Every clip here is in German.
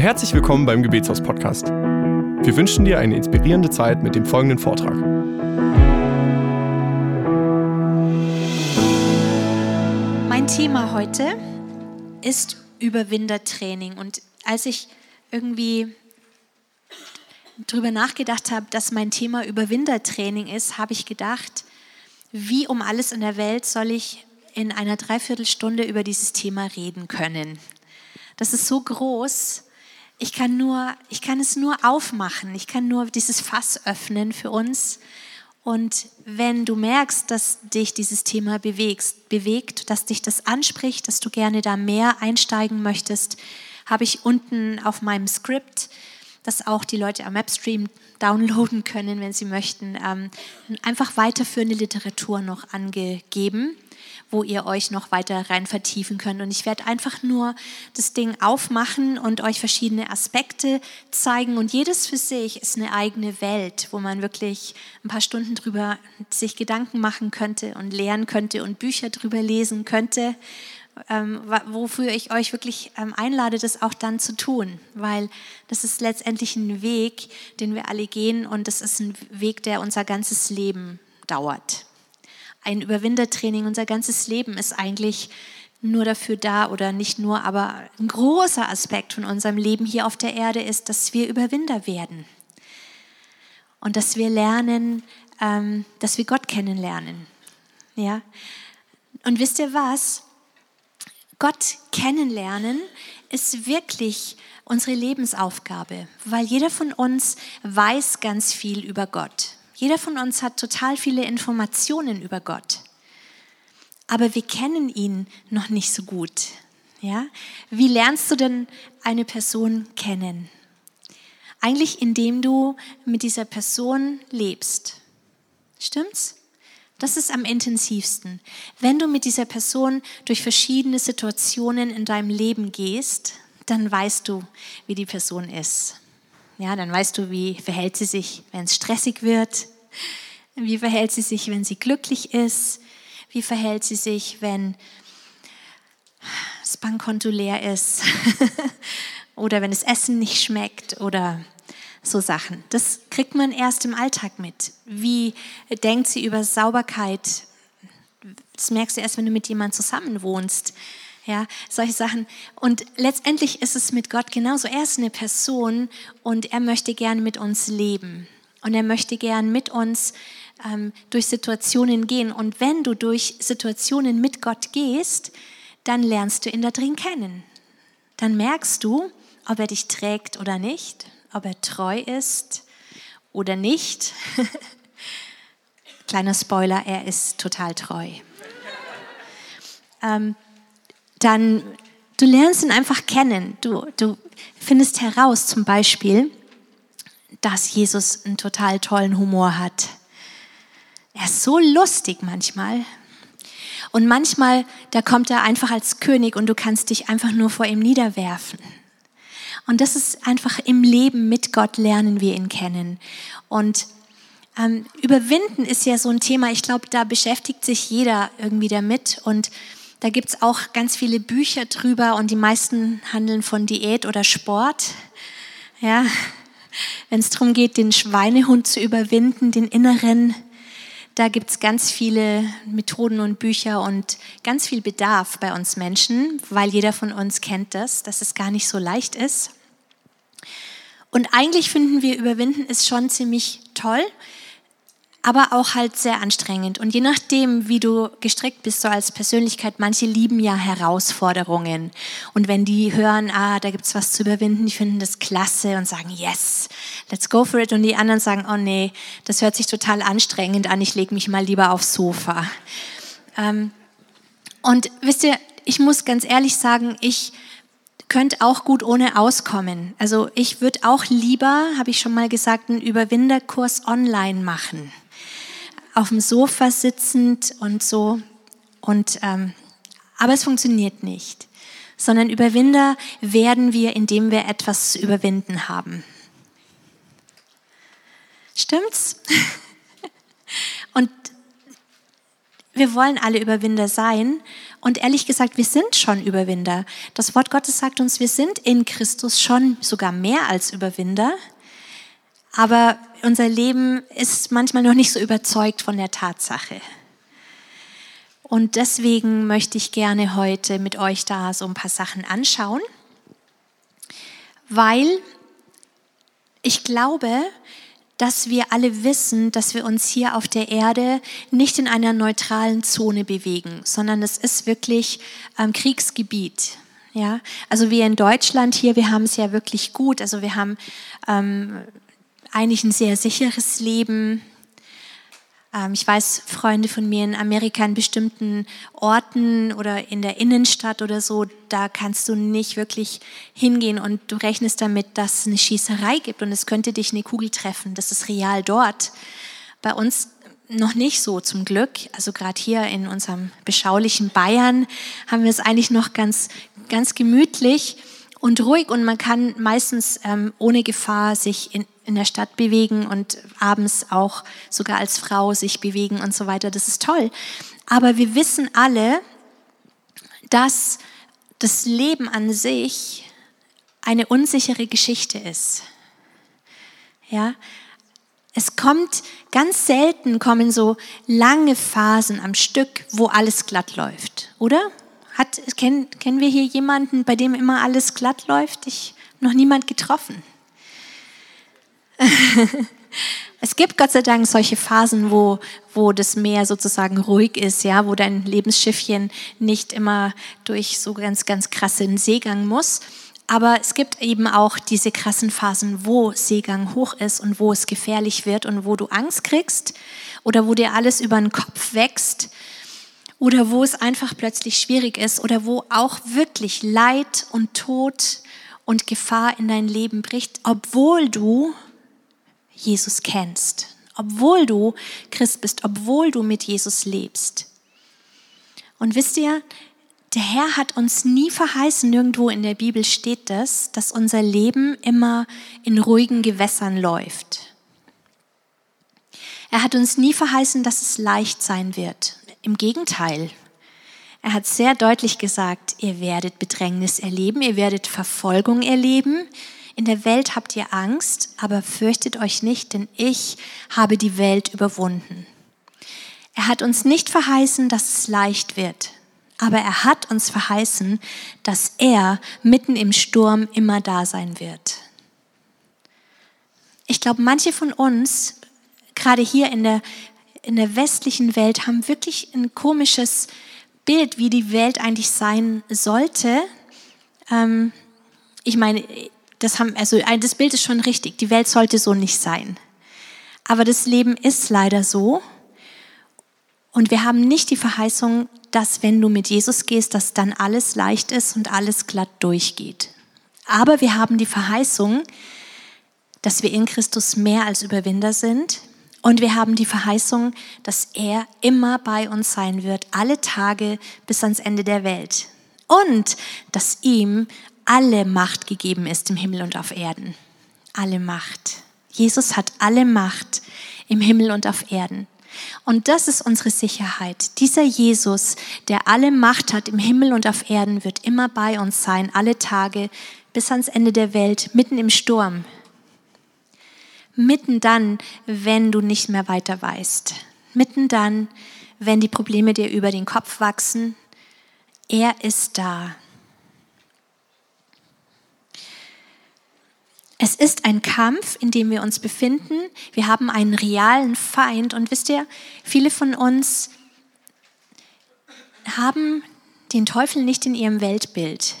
herzlich willkommen beim Gebetshaus Podcast. Wir wünschen dir eine inspirierende Zeit mit dem folgenden Vortrag. Mein Thema heute ist Überwindertraining. Und als ich irgendwie darüber nachgedacht habe, dass mein Thema Überwindertraining ist, habe ich gedacht, wie um alles in der Welt soll ich in einer Dreiviertelstunde über dieses Thema reden können. Das ist so groß. Ich kann, nur, ich kann es nur aufmachen. Ich kann nur dieses Fass öffnen für uns. Und wenn du merkst, dass dich dieses Thema bewegst, bewegt, dass dich das anspricht, dass du gerne da mehr einsteigen möchtest, habe ich unten auf meinem Skript, das auch die Leute am Webstream downloaden können, wenn sie möchten, ähm, einfach weiterführende Literatur noch angegeben wo ihr euch noch weiter rein vertiefen könnt. Und ich werde einfach nur das Ding aufmachen und euch verschiedene Aspekte zeigen. Und jedes für sich ist eine eigene Welt, wo man wirklich ein paar Stunden drüber sich Gedanken machen könnte und lernen könnte und Bücher drüber lesen könnte. Ähm, wofür ich euch wirklich ähm, einlade, das auch dann zu tun, weil das ist letztendlich ein Weg, den wir alle gehen und das ist ein Weg, der unser ganzes Leben dauert ein Überwindertraining. Unser ganzes Leben ist eigentlich nur dafür da oder nicht nur, aber ein großer Aspekt von unserem Leben hier auf der Erde ist, dass wir Überwinder werden und dass wir lernen, ähm, dass wir Gott kennenlernen. Ja? Und wisst ihr was? Gott kennenlernen ist wirklich unsere Lebensaufgabe, weil jeder von uns weiß ganz viel über Gott. Jeder von uns hat total viele Informationen über Gott. Aber wir kennen ihn noch nicht so gut. Ja? Wie lernst du denn eine Person kennen? Eigentlich indem du mit dieser Person lebst. Stimmt's? Das ist am intensivsten. Wenn du mit dieser Person durch verschiedene Situationen in deinem Leben gehst, dann weißt du, wie die Person ist. Ja, dann weißt du, wie verhält sie sich, wenn es stressig wird. Wie verhält sie sich, wenn sie glücklich ist? Wie verhält sie sich, wenn das Bankkonto leer ist? oder wenn das Essen nicht schmeckt oder so Sachen. Das kriegt man erst im Alltag mit. Wie denkt sie über Sauberkeit? Das merkst du erst, wenn du mit jemandem zusammen wohnst. Ja, solche Sachen. Und letztendlich ist es mit Gott genauso. Er ist eine Person und er möchte gerne mit uns leben. Und er möchte gern mit uns ähm, durch Situationen gehen. Und wenn du durch Situationen mit Gott gehst, dann lernst du ihn da drin kennen. Dann merkst du, ob er dich trägt oder nicht, ob er treu ist oder nicht. Kleiner Spoiler, er ist total treu. ähm, dann, du lernst ihn einfach kennen. Du, du findest heraus zum Beispiel, dass Jesus einen total tollen Humor hat. Er ist so lustig manchmal. Und manchmal, da kommt er einfach als König und du kannst dich einfach nur vor ihm niederwerfen. Und das ist einfach im Leben mit Gott lernen wir ihn kennen. Und ähm, überwinden ist ja so ein Thema, ich glaube, da beschäftigt sich jeder irgendwie damit. Und da gibt es auch ganz viele Bücher drüber und die meisten handeln von Diät oder Sport. Ja, wenn es darum geht, den Schweinehund zu überwinden, den inneren, da gibt es ganz viele Methoden und Bücher und ganz viel Bedarf bei uns Menschen, weil jeder von uns kennt das, dass es gar nicht so leicht ist. Und eigentlich finden wir, überwinden ist schon ziemlich toll, aber auch halt sehr anstrengend. Und je nachdem, wie du gestrickt bist, so als Persönlichkeit, manche lieben ja Herausforderungen. Und wenn die hören, ah, da gibt's was zu überwinden, die finden das klasse und sagen, yes, let's go for it. Und die anderen sagen, oh nee, das hört sich total anstrengend an, ich lege mich mal lieber aufs Sofa. Ähm, und wisst ihr, ich muss ganz ehrlich sagen, ich könnte auch gut ohne auskommen. Also ich würde auch lieber, habe ich schon mal gesagt, einen Überwinderkurs online machen auf dem Sofa sitzend und so. Und, ähm, aber es funktioniert nicht. Sondern Überwinder werden wir, indem wir etwas zu überwinden haben. Stimmt's? Und wir wollen alle Überwinder sein. Und ehrlich gesagt, wir sind schon Überwinder. Das Wort Gottes sagt uns, wir sind in Christus schon sogar mehr als Überwinder. Aber unser Leben ist manchmal noch nicht so überzeugt von der Tatsache. Und deswegen möchte ich gerne heute mit euch da so ein paar Sachen anschauen, weil ich glaube, dass wir alle wissen, dass wir uns hier auf der Erde nicht in einer neutralen Zone bewegen, sondern es ist wirklich ähm, Kriegsgebiet. Ja, also wir in Deutschland hier, wir haben es ja wirklich gut. Also wir haben ähm, eigentlich ein sehr sicheres Leben. Ähm, ich weiß, Freunde von mir in Amerika in bestimmten Orten oder in der Innenstadt oder so, da kannst du nicht wirklich hingehen und du rechnest damit, dass es eine Schießerei gibt und es könnte dich eine Kugel treffen. Das ist real dort. Bei uns noch nicht so zum Glück. Also gerade hier in unserem beschaulichen Bayern haben wir es eigentlich noch ganz, ganz gemütlich und ruhig und man kann meistens ähm, ohne Gefahr sich in, in der Stadt bewegen und abends auch sogar als Frau sich bewegen und so weiter. Das ist toll. Aber wir wissen alle, dass das Leben an sich eine unsichere Geschichte ist. Ja, es kommt ganz selten kommen so lange Phasen am Stück, wo alles glatt läuft, oder? Hat, kennen, kennen wir hier jemanden, bei dem immer alles glatt läuft? Ich noch niemand getroffen. es gibt Gott sei Dank solche Phasen, wo, wo das Meer sozusagen ruhig ist, ja, wo dein Lebensschiffchen nicht immer durch so ganz, ganz krassen Seegang muss. Aber es gibt eben auch diese krassen Phasen, wo Seegang hoch ist und wo es gefährlich wird und wo du Angst kriegst oder wo dir alles über den Kopf wächst oder wo es einfach plötzlich schwierig ist oder wo auch wirklich Leid und Tod und Gefahr in dein Leben bricht, obwohl du Jesus kennst, obwohl du Christ bist, obwohl du mit Jesus lebst. Und wisst ihr, der Herr hat uns nie verheißen, nirgendwo in der Bibel steht das, dass unser Leben immer in ruhigen Gewässern läuft. Er hat uns nie verheißen, dass es leicht sein wird. Im Gegenteil. Er hat sehr deutlich gesagt, ihr werdet Bedrängnis erleben, ihr werdet Verfolgung erleben, in der Welt habt ihr Angst, aber fürchtet euch nicht, denn ich habe die Welt überwunden. Er hat uns nicht verheißen, dass es leicht wird, aber er hat uns verheißen, dass er mitten im Sturm immer da sein wird. Ich glaube, manche von uns, gerade hier in der, in der westlichen Welt, haben wirklich ein komisches Bild, wie die Welt eigentlich sein sollte. Ähm, ich meine, das, haben, also das Bild ist schon richtig. Die Welt sollte so nicht sein. Aber das Leben ist leider so. Und wir haben nicht die Verheißung, dass wenn du mit Jesus gehst, dass dann alles leicht ist und alles glatt durchgeht. Aber wir haben die Verheißung, dass wir in Christus mehr als Überwinder sind. Und wir haben die Verheißung, dass er immer bei uns sein wird, alle Tage bis ans Ende der Welt. Und dass ihm alle Macht gegeben ist im Himmel und auf Erden. Alle Macht. Jesus hat alle Macht im Himmel und auf Erden. Und das ist unsere Sicherheit. Dieser Jesus, der alle Macht hat im Himmel und auf Erden, wird immer bei uns sein, alle Tage bis ans Ende der Welt, mitten im Sturm. Mitten dann, wenn du nicht mehr weiter weißt. Mitten dann, wenn die Probleme dir über den Kopf wachsen. Er ist da. Es ist ein Kampf, in dem wir uns befinden. Wir haben einen realen Feind. Und wisst ihr, viele von uns haben den Teufel nicht in ihrem Weltbild.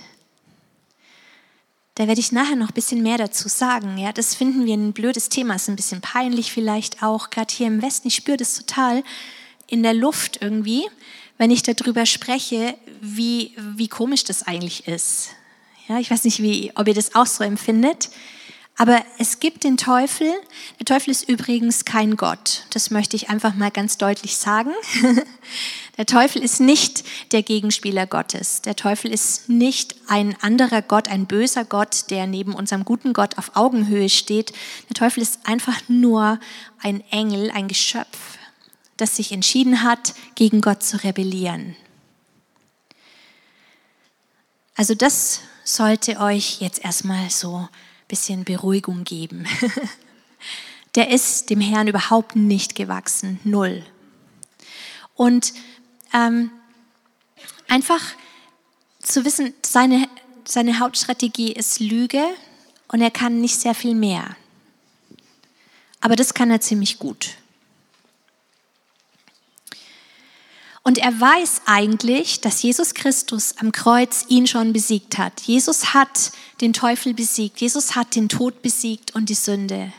Da werde ich nachher noch ein bisschen mehr dazu sagen. Ja, das finden wir ein blödes Thema, ist ein bisschen peinlich vielleicht auch, gerade hier im Westen. Ich spüre das total in der Luft irgendwie, wenn ich darüber spreche, wie, wie komisch das eigentlich ist. Ja, ich weiß nicht, wie, ob ihr das auch so empfindet. Aber es gibt den Teufel. Der Teufel ist übrigens kein Gott. Das möchte ich einfach mal ganz deutlich sagen. Der Teufel ist nicht der Gegenspieler Gottes. Der Teufel ist nicht ein anderer Gott, ein böser Gott, der neben unserem guten Gott auf Augenhöhe steht. Der Teufel ist einfach nur ein Engel, ein Geschöpf, das sich entschieden hat, gegen Gott zu rebellieren. Also das sollte euch jetzt erstmal so bisschen Beruhigung geben. Der ist dem Herrn überhaupt nicht gewachsen, null. Und ähm, einfach zu wissen, seine, seine Hauptstrategie ist Lüge und er kann nicht sehr viel mehr. Aber das kann er ziemlich gut. Und er weiß eigentlich, dass Jesus Christus am Kreuz ihn schon besiegt hat. Jesus hat den Teufel besiegt. Jesus hat den Tod besiegt und die Sünde.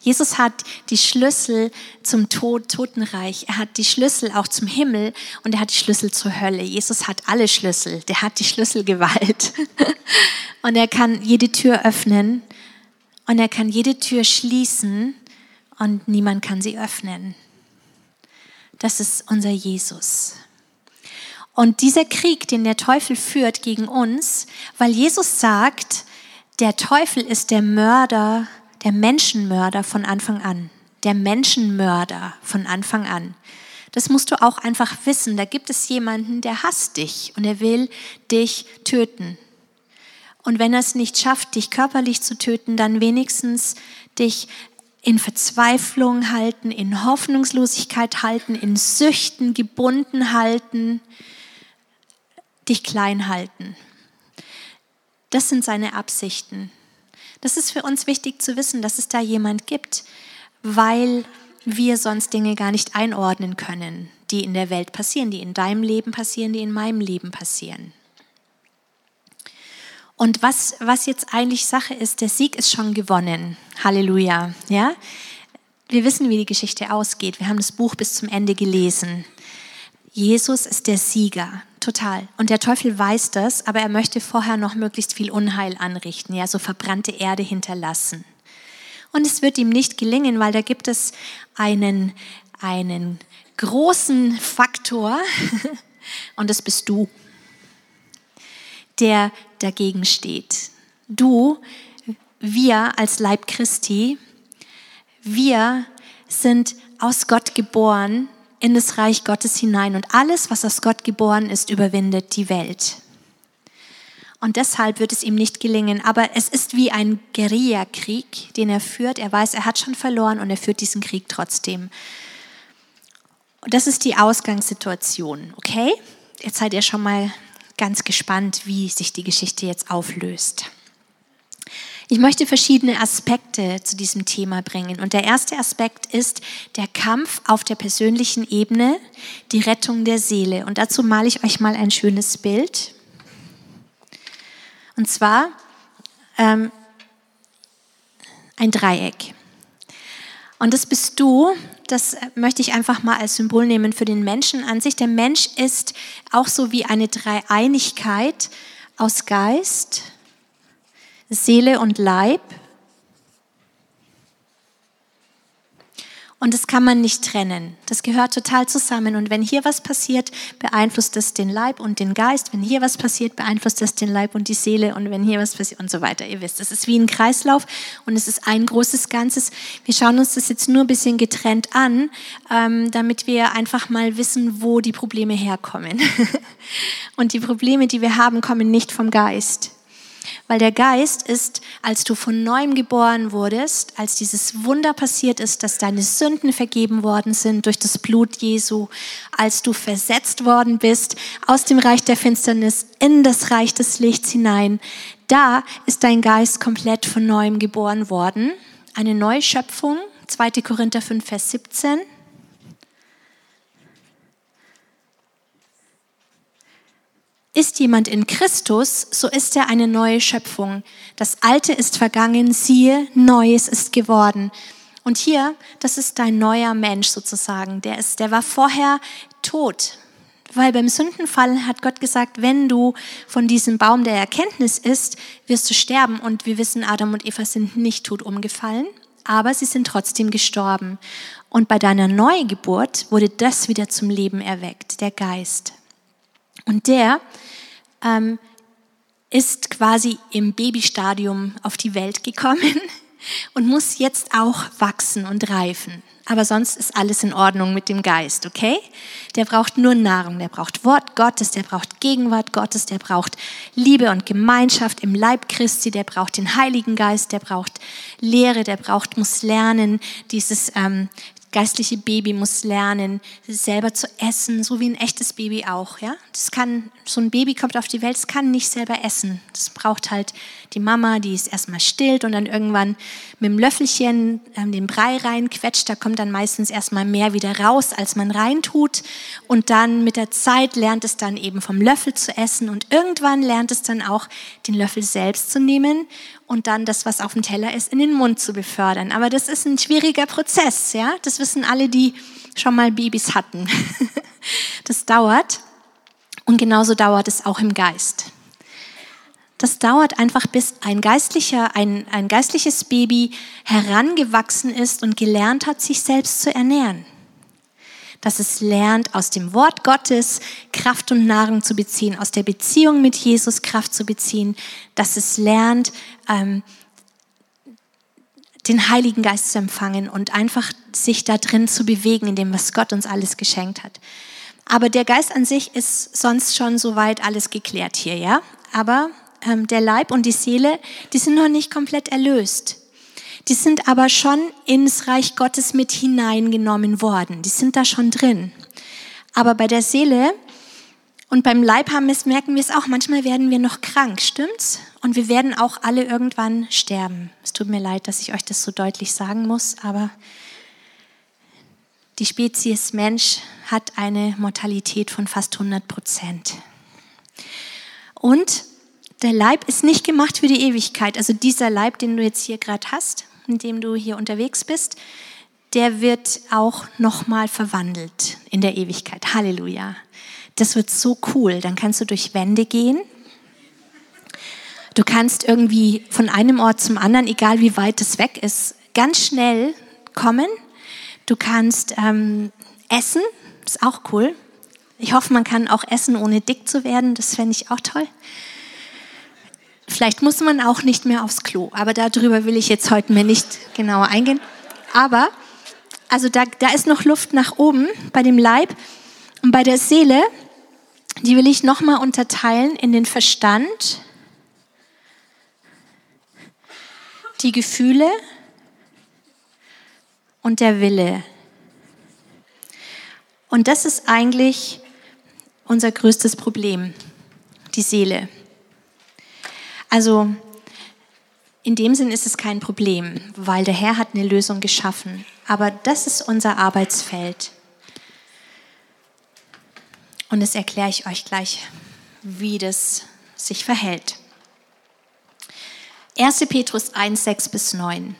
Jesus hat die Schlüssel zum Tod, Totenreich. Er hat die Schlüssel auch zum Himmel und er hat die Schlüssel zur Hölle. Jesus hat alle Schlüssel. Der hat die Schlüsselgewalt. Und er kann jede Tür öffnen und er kann jede Tür schließen und niemand kann sie öffnen. Das ist unser Jesus. Und dieser Krieg, den der Teufel führt gegen uns, weil Jesus sagt, der Teufel ist der Mörder der Menschenmörder von Anfang an. Der Menschenmörder von Anfang an. Das musst du auch einfach wissen. Da gibt es jemanden, der hasst dich und er will dich töten. Und wenn er es nicht schafft, dich körperlich zu töten, dann wenigstens dich in Verzweiflung halten, in Hoffnungslosigkeit halten, in Süchten gebunden halten, dich klein halten. Das sind seine Absichten. Das ist für uns wichtig zu wissen, dass es da jemand gibt, weil wir sonst Dinge gar nicht einordnen können, die in der Welt passieren, die in deinem Leben passieren, die in meinem Leben passieren. Und was, was jetzt eigentlich Sache ist, der Sieg ist schon gewonnen. Halleluja. Ja? Wir wissen, wie die Geschichte ausgeht. Wir haben das Buch bis zum Ende gelesen. Jesus ist der Sieger, total. Und der Teufel weiß das, aber er möchte vorher noch möglichst viel Unheil anrichten, ja, so verbrannte Erde hinterlassen. Und es wird ihm nicht gelingen, weil da gibt es einen, einen großen Faktor und das bist du, der dagegen steht. Du, wir als Leib Christi, wir sind aus Gott geboren in das Reich Gottes hinein und alles, was aus Gott geboren ist, überwindet die Welt. Und deshalb wird es ihm nicht gelingen. Aber es ist wie ein Guerillakrieg, den er führt. Er weiß, er hat schon verloren und er führt diesen Krieg trotzdem. Und das ist die Ausgangssituation, okay? Jetzt seid ihr schon mal ganz gespannt, wie sich die Geschichte jetzt auflöst. Ich möchte verschiedene Aspekte zu diesem Thema bringen. Und der erste Aspekt ist der Kampf auf der persönlichen Ebene, die Rettung der Seele. Und dazu male ich euch mal ein schönes Bild. Und zwar ähm, ein Dreieck. Und das bist du, das möchte ich einfach mal als Symbol nehmen für den Menschen an sich. Der Mensch ist auch so wie eine Dreieinigkeit aus Geist, Seele und Leib. Und das kann man nicht trennen. Das gehört total zusammen. Und wenn hier was passiert, beeinflusst das den Leib und den Geist. Wenn hier was passiert, beeinflusst das den Leib und die Seele. Und wenn hier was passiert und so weiter. Ihr wisst, es ist wie ein Kreislauf und es ist ein großes Ganzes. Wir schauen uns das jetzt nur ein bisschen getrennt an, ähm, damit wir einfach mal wissen, wo die Probleme herkommen. und die Probleme, die wir haben, kommen nicht vom Geist. Weil der Geist ist, als du von neuem geboren wurdest, als dieses Wunder passiert ist, dass deine Sünden vergeben worden sind durch das Blut Jesu, als du versetzt worden bist aus dem Reich der Finsternis in das Reich des Lichts hinein, da ist dein Geist komplett von neuem geboren worden. Eine Neuschöpfung, 2. Korinther 5, Vers 17. Ist jemand in Christus, so ist er eine neue Schöpfung. Das Alte ist vergangen, siehe, Neues ist geworden. Und hier, das ist dein neuer Mensch sozusagen. Der ist, der war vorher tot. Weil beim Sündenfall hat Gott gesagt, wenn du von diesem Baum der Erkenntnis isst, wirst du sterben. Und wir wissen, Adam und Eva sind nicht tot umgefallen, aber sie sind trotzdem gestorben. Und bei deiner Neugeburt wurde das wieder zum Leben erweckt, der Geist. Und der ähm, ist quasi im Babystadium auf die Welt gekommen. und muss jetzt auch wachsen und reifen. Aber sonst ist alles in Ordnung mit dem Geist, okay? Der braucht nur Nahrung, der braucht Wort Gottes, der braucht Gegenwart Gottes, der braucht Liebe und Gemeinschaft im Leib Christi, der braucht den Heiligen Geist, der braucht Lehre, der braucht, muss lernen, dieses ähm, geistliche Baby muss lernen, selber zu essen, so wie ein echtes Baby auch. Ja? Das kann, so ein Baby kommt auf die Welt, es kann nicht selber essen. Das braucht halt die Mama, die es erstmal stillt und dann irgendwann mit dem Löffelchen ähm, den Brei reinquetscht. Da kommt dann meistens erstmal mehr wieder raus, als man reintut. Und dann mit der Zeit lernt es dann eben vom Löffel zu essen und irgendwann lernt es dann auch den Löffel selbst zu nehmen und dann das, was auf dem Teller ist, in den Mund zu befördern. Aber das ist ein schwieriger Prozess, ja. Das wissen alle, die schon mal Babys hatten. das dauert. Und genauso dauert es auch im Geist. Das dauert einfach, bis ein geistlicher, ein, ein geistliches Baby herangewachsen ist und gelernt hat, sich selbst zu ernähren dass es lernt, aus dem Wort Gottes Kraft und Nahrung zu beziehen, aus der Beziehung mit Jesus Kraft zu beziehen, dass es lernt, ähm, den Heiligen Geist zu empfangen und einfach sich da drin zu bewegen, in dem, was Gott uns alles geschenkt hat. Aber der Geist an sich ist sonst schon soweit alles geklärt hier, ja? Aber ähm, der Leib und die Seele, die sind noch nicht komplett erlöst. Die sind aber schon ins Reich Gottes mit hineingenommen worden. Die sind da schon drin. Aber bei der Seele und beim Leib haben wir es, merken wir es auch. Manchmal werden wir noch krank, stimmt's? Und wir werden auch alle irgendwann sterben. Es tut mir leid, dass ich euch das so deutlich sagen muss, aber die Spezies Mensch hat eine Mortalität von fast 100 Prozent. Und der Leib ist nicht gemacht für die Ewigkeit. Also dieser Leib, den du jetzt hier gerade hast, in dem du hier unterwegs bist, der wird auch nochmal verwandelt in der Ewigkeit. Halleluja. Das wird so cool. Dann kannst du durch Wände gehen. Du kannst irgendwie von einem Ort zum anderen, egal wie weit es weg ist, ganz schnell kommen. Du kannst ähm, essen, ist auch cool. Ich hoffe, man kann auch essen, ohne dick zu werden. Das fände ich auch toll. Vielleicht muss man auch nicht mehr aufs Klo, aber darüber will ich jetzt heute mir nicht genauer eingehen. Aber, also da, da ist noch Luft nach oben bei dem Leib und bei der Seele, die will ich nochmal unterteilen in den Verstand, die Gefühle und der Wille. Und das ist eigentlich unser größtes Problem, die Seele. Also in dem Sinn ist es kein Problem, weil der Herr hat eine Lösung geschaffen. Aber das ist unser Arbeitsfeld. Und das erkläre ich euch gleich, wie das sich verhält. 1. Petrus 1, 6 bis 9.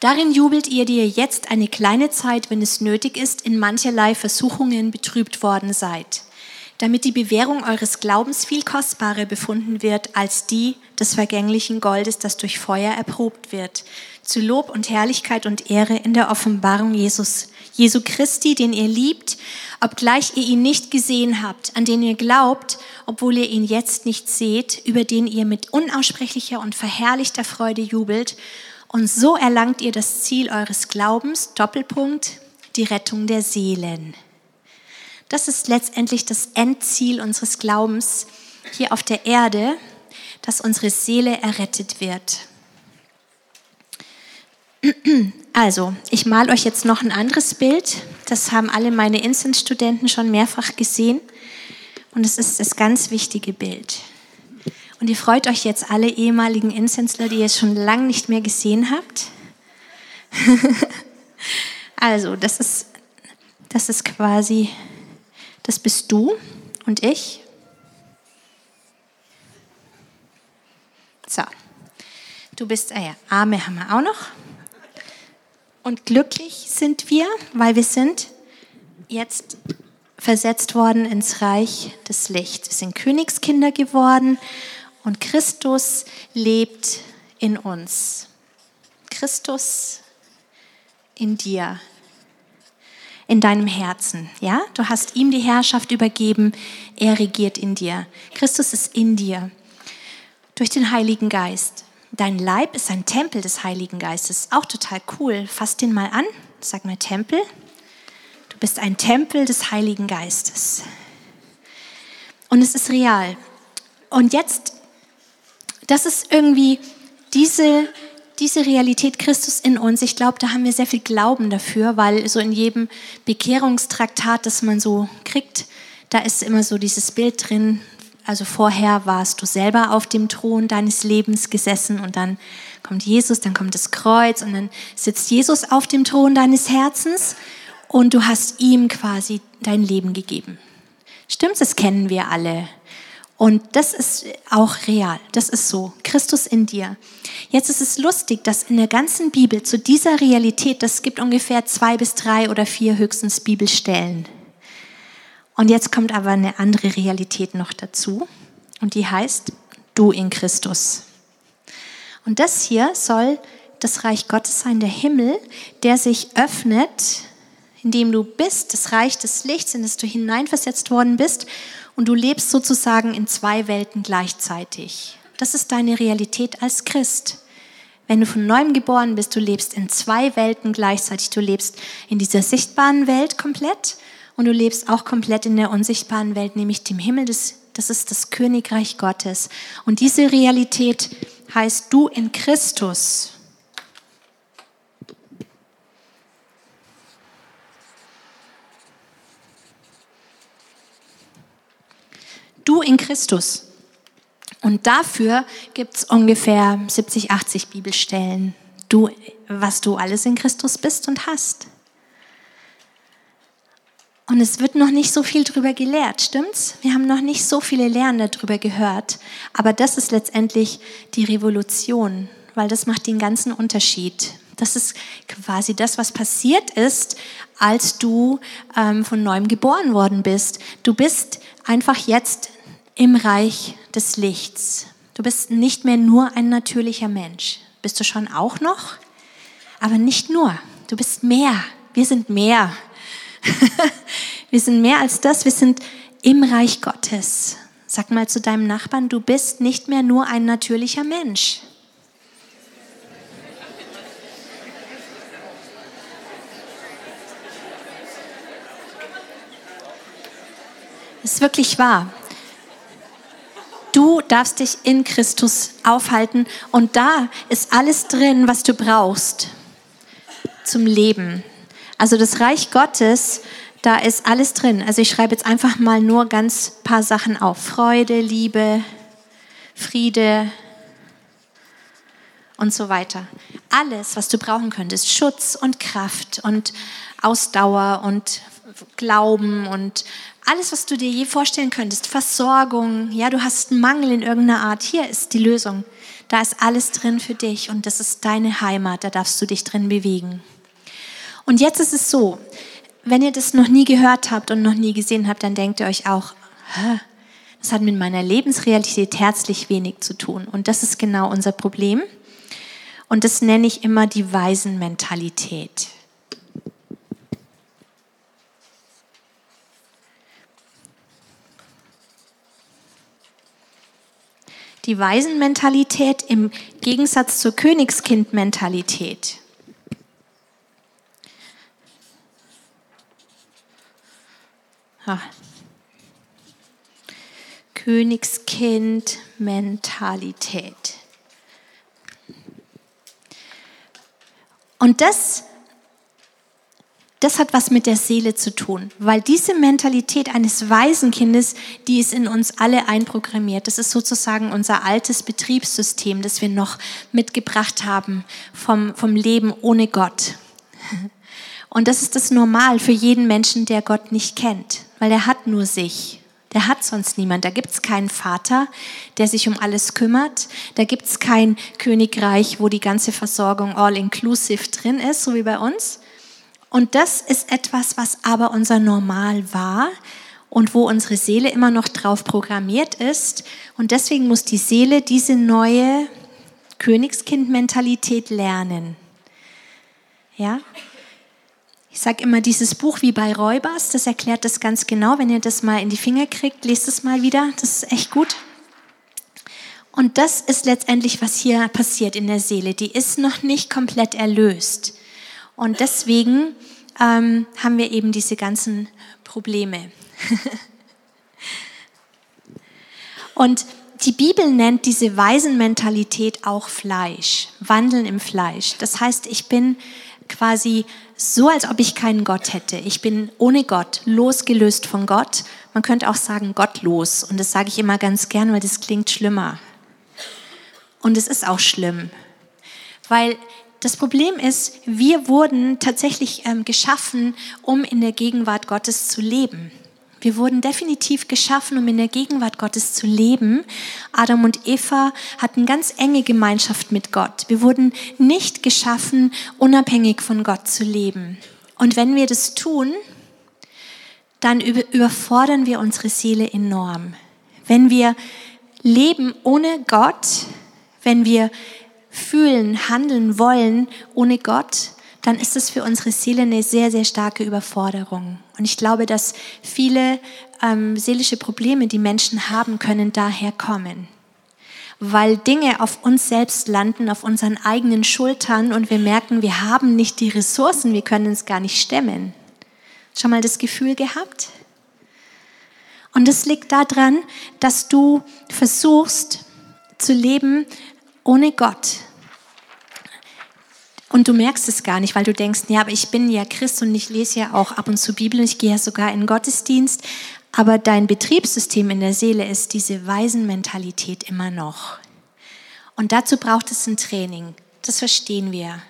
Darin jubelt ihr, die ihr jetzt eine kleine Zeit, wenn es nötig ist, in mancherlei Versuchungen betrübt worden seid damit die Bewährung eures Glaubens viel kostbarer befunden wird als die des vergänglichen Goldes, das durch Feuer erprobt wird, zu Lob und Herrlichkeit und Ehre in der Offenbarung Jesus, Jesu Christi, den ihr liebt, obgleich ihr ihn nicht gesehen habt, an den ihr glaubt, obwohl ihr ihn jetzt nicht seht, über den ihr mit unaussprechlicher und verherrlichter Freude jubelt. Und so erlangt ihr das Ziel eures Glaubens, Doppelpunkt, die Rettung der Seelen. Das ist letztendlich das Endziel unseres Glaubens hier auf der Erde, dass unsere Seele errettet wird. Also, ich male euch jetzt noch ein anderes Bild. Das haben alle meine Instance-Studenten schon mehrfach gesehen. Und es ist das ganz wichtige Bild. Und ihr freut euch jetzt alle ehemaligen Insensler, die ihr schon lange nicht mehr gesehen habt. also, das ist, das ist quasi das bist du und ich. So, du bist, ah ja, Arme haben wir auch noch. Und glücklich sind wir, weil wir sind jetzt versetzt worden ins Reich des Lichts. Wir sind Königskinder geworden und Christus lebt in uns. Christus in dir in deinem Herzen. Ja, du hast ihm die Herrschaft übergeben. Er regiert in dir. Christus ist in dir durch den Heiligen Geist. Dein Leib ist ein Tempel des Heiligen Geistes. Auch total cool. Fass den mal an. Sag mal Tempel. Du bist ein Tempel des Heiligen Geistes. Und es ist real. Und jetzt, das ist irgendwie diese, diese Realität Christus in uns. Ich glaube, da haben wir sehr viel Glauben dafür, weil so in jedem Bekehrungstraktat, das man so kriegt, da ist immer so dieses Bild drin. Also vorher warst du selber auf dem Thron deines Lebens gesessen und dann kommt Jesus, dann kommt das Kreuz und dann sitzt Jesus auf dem Thron deines Herzens und du hast ihm quasi dein Leben gegeben. Stimmt, das kennen wir alle. Und das ist auch real. Das ist so. Christus in dir. Jetzt ist es lustig, dass in der ganzen Bibel zu dieser Realität, das gibt ungefähr zwei bis drei oder vier höchstens Bibelstellen. Und jetzt kommt aber eine andere Realität noch dazu. Und die heißt, du in Christus. Und das hier soll das Reich Gottes sein, der Himmel, der sich öffnet in dem du bist, das Reich des Lichts, in das du hineinversetzt worden bist und du lebst sozusagen in zwei Welten gleichzeitig. Das ist deine Realität als Christ. Wenn du von neuem geboren bist, du lebst in zwei Welten gleichzeitig. Du lebst in dieser sichtbaren Welt komplett und du lebst auch komplett in der unsichtbaren Welt, nämlich dem Himmel. Das, das ist das Königreich Gottes. Und diese Realität heißt du in Christus. Du in Christus. Und dafür gibt es ungefähr 70, 80 Bibelstellen. Du, was du alles in Christus bist und hast. Und es wird noch nicht so viel darüber gelehrt, stimmt's? Wir haben noch nicht so viele Lehren darüber gehört. Aber das ist letztendlich die Revolution, weil das macht den ganzen Unterschied. Das ist quasi das, was passiert ist, als du ähm, von neuem geboren worden bist. Du bist einfach jetzt im Reich des Lichts. Du bist nicht mehr nur ein natürlicher Mensch. Bist du schon auch noch? Aber nicht nur. Du bist mehr. Wir sind mehr. wir sind mehr als das. Wir sind im Reich Gottes. Sag mal zu deinem Nachbarn, du bist nicht mehr nur ein natürlicher Mensch. Das ist wirklich wahr. Du darfst dich in Christus aufhalten und da ist alles drin, was du brauchst zum Leben. Also das Reich Gottes, da ist alles drin. Also ich schreibe jetzt einfach mal nur ganz paar Sachen auf. Freude, Liebe, Friede und so weiter. Alles, was du brauchen könntest. Schutz und Kraft und Ausdauer und Glauben und alles, was du dir je vorstellen könntest, Versorgung, ja, du hast einen Mangel in irgendeiner Art, hier ist die Lösung. Da ist alles drin für dich und das ist deine Heimat, da darfst du dich drin bewegen. Und jetzt ist es so, wenn ihr das noch nie gehört habt und noch nie gesehen habt, dann denkt ihr euch auch, das hat mit meiner Lebensrealität herzlich wenig zu tun. Und das ist genau unser Problem. Und das nenne ich immer die Waisenmentalität. Die Waisenmentalität im Gegensatz zur Königskindmentalität. Königskind-Mentalität. Und das das hat was mit der Seele zu tun, weil diese Mentalität eines Waisenkindes, die ist in uns alle einprogrammiert. Das ist sozusagen unser altes Betriebssystem, das wir noch mitgebracht haben vom, vom Leben ohne Gott. Und das ist das Normal für jeden Menschen, der Gott nicht kennt, weil er hat nur sich. Der hat sonst niemand. Da gibt es keinen Vater, der sich um alles kümmert. Da gibt es kein Königreich, wo die ganze Versorgung all-inclusive drin ist, so wie bei uns und das ist etwas, was aber unser Normal war und wo unsere Seele immer noch drauf programmiert ist. Und deswegen muss die Seele diese neue Königskind-Mentalität lernen. Ja? Ich sage immer, dieses Buch wie bei Räubers, das erklärt das ganz genau. Wenn ihr das mal in die Finger kriegt, lest es mal wieder. Das ist echt gut. Und das ist letztendlich, was hier passiert in der Seele. Die ist noch nicht komplett erlöst. Und deswegen ähm, haben wir eben diese ganzen Probleme. Und die Bibel nennt diese Waisenmentalität auch Fleisch, Wandeln im Fleisch. Das heißt, ich bin quasi so, als ob ich keinen Gott hätte. Ich bin ohne Gott, losgelöst von Gott. Man könnte auch sagen gottlos. Und das sage ich immer ganz gern, weil das klingt schlimmer. Und es ist auch schlimm, weil das Problem ist, wir wurden tatsächlich ähm, geschaffen, um in der Gegenwart Gottes zu leben. Wir wurden definitiv geschaffen, um in der Gegenwart Gottes zu leben. Adam und Eva hatten ganz enge Gemeinschaft mit Gott. Wir wurden nicht geschaffen, unabhängig von Gott zu leben. Und wenn wir das tun, dann überfordern wir unsere Seele enorm. Wenn wir leben ohne Gott, wenn wir fühlen, handeln wollen ohne Gott, dann ist es für unsere Seele eine sehr, sehr starke Überforderung. Und ich glaube, dass viele ähm, seelische Probleme, die Menschen haben, können daher kommen. Weil Dinge auf uns selbst landen, auf unseren eigenen Schultern und wir merken, wir haben nicht die Ressourcen, wir können es gar nicht stemmen. Schon mal das Gefühl gehabt? Und es liegt daran, dass du versuchst zu leben ohne Gott. Und du merkst es gar nicht, weil du denkst, ja, aber ich bin ja Christ und ich lese ja auch ab und zu Bibel und ich gehe ja sogar in Gottesdienst. Aber dein Betriebssystem in der Seele ist diese Waisenmentalität immer noch. Und dazu braucht es ein Training. Das verstehen wir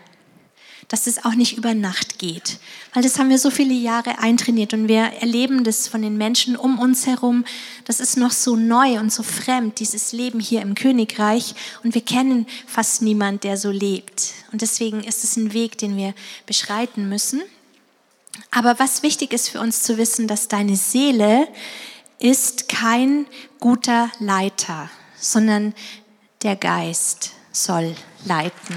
dass es auch nicht über Nacht geht. Weil das haben wir so viele Jahre eintrainiert und wir erleben das von den Menschen um uns herum. Das ist noch so neu und so fremd, dieses Leben hier im Königreich. Und wir kennen fast niemand, der so lebt. Und deswegen ist es ein Weg, den wir beschreiten müssen. Aber was wichtig ist für uns zu wissen, dass deine Seele ist kein guter Leiter, sondern der Geist soll leiten.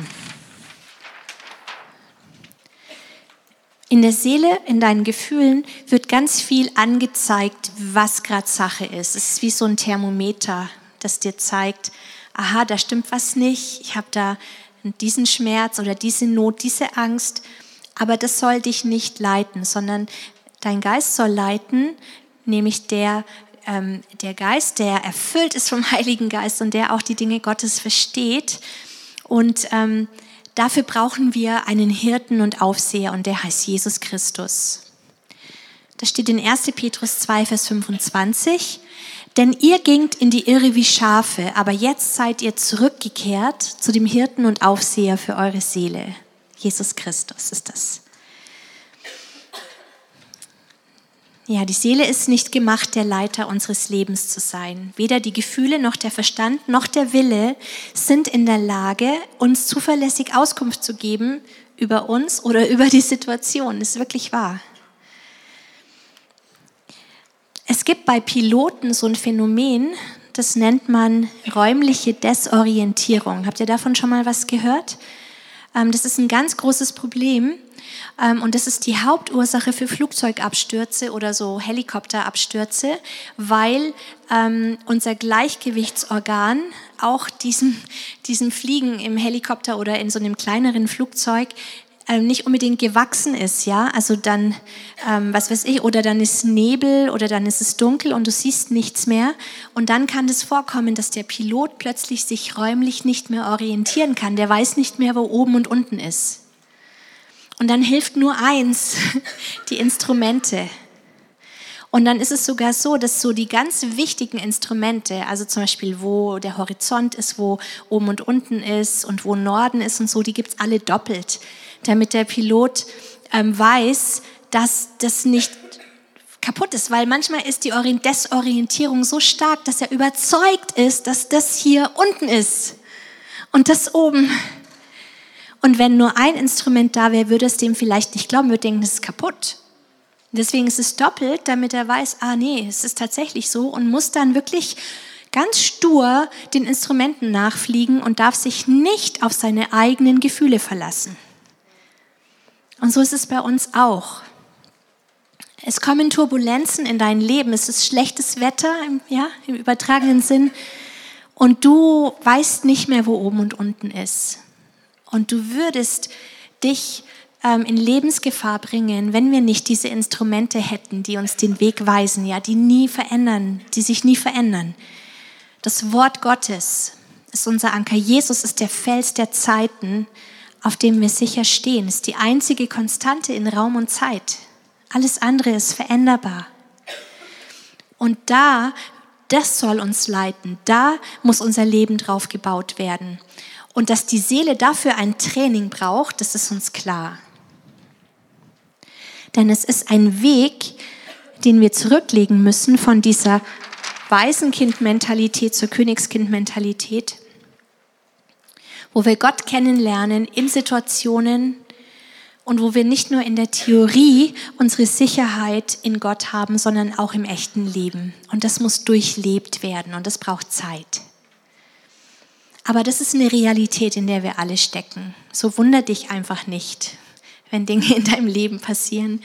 In der Seele, in deinen Gefühlen wird ganz viel angezeigt, was gerade Sache ist. Es ist wie so ein Thermometer, das dir zeigt, aha, da stimmt was nicht, ich habe da diesen Schmerz oder diese Not, diese Angst. Aber das soll dich nicht leiten, sondern dein Geist soll leiten, nämlich der, ähm, der Geist, der erfüllt ist vom Heiligen Geist und der auch die Dinge Gottes versteht. Und ähm, Dafür brauchen wir einen Hirten und Aufseher und der heißt Jesus Christus. Das steht in 1. Petrus 2, Vers 25. Denn ihr gingt in die Irre wie Schafe, aber jetzt seid ihr zurückgekehrt zu dem Hirten und Aufseher für eure Seele. Jesus Christus ist das. Ja, die Seele ist nicht gemacht, der Leiter unseres Lebens zu sein. Weder die Gefühle noch der Verstand noch der Wille sind in der Lage, uns zuverlässig Auskunft zu geben über uns oder über die Situation. Das ist wirklich wahr. Es gibt bei Piloten so ein Phänomen, das nennt man räumliche Desorientierung. Habt ihr davon schon mal was gehört? Ähm, das ist ein ganz großes Problem. Ähm, und das ist die Hauptursache für Flugzeugabstürze oder so Helikopterabstürze, weil ähm, unser Gleichgewichtsorgan auch diesem, diesem Fliegen im Helikopter oder in so einem kleineren Flugzeug ähm, nicht unbedingt gewachsen ist, ja, also dann, ähm, was weiß ich, oder dann ist Nebel oder dann ist es dunkel und du siehst nichts mehr und dann kann es vorkommen, dass der Pilot plötzlich sich räumlich nicht mehr orientieren kann, der weiß nicht mehr, wo oben und unten ist. Und dann hilft nur eins, die Instrumente. Und dann ist es sogar so, dass so die ganz wichtigen Instrumente, also zum Beispiel wo der Horizont ist, wo oben und unten ist und wo Norden ist und so, die gibt es alle doppelt, damit der Pilot ähm, weiß, dass das nicht kaputt ist, weil manchmal ist die Desorientierung so stark, dass er überzeugt ist, dass das hier unten ist und das oben und wenn nur ein Instrument da wäre, würde es dem vielleicht nicht glauben, würde denken, das ist kaputt. Deswegen ist es doppelt, damit er weiß, ah nee, es ist tatsächlich so und muss dann wirklich ganz stur den Instrumenten nachfliegen und darf sich nicht auf seine eigenen Gefühle verlassen. Und so ist es bei uns auch. Es kommen Turbulenzen in dein Leben, es ist schlechtes Wetter, ja, im übertragenen Sinn. und du weißt nicht mehr, wo oben und unten ist. Und du würdest dich ähm, in Lebensgefahr bringen, wenn wir nicht diese Instrumente hätten, die uns den Weg weisen, ja, die nie verändern, die sich nie verändern. Das Wort Gottes ist unser Anker. Jesus ist der Fels der Zeiten, auf dem wir sicher stehen. Ist die einzige Konstante in Raum und Zeit. Alles andere ist veränderbar. Und da, das soll uns leiten. Da muss unser Leben drauf gebaut werden. Und dass die Seele dafür ein Training braucht, das ist uns klar. Denn es ist ein Weg, den wir zurücklegen müssen von dieser Waisenkind-Mentalität zur Königskind-Mentalität, wo wir Gott kennenlernen in Situationen und wo wir nicht nur in der Theorie unsere Sicherheit in Gott haben, sondern auch im echten Leben. Und das muss durchlebt werden und das braucht Zeit. Aber das ist eine Realität, in der wir alle stecken. So wunder dich einfach nicht, wenn Dinge in deinem Leben passieren,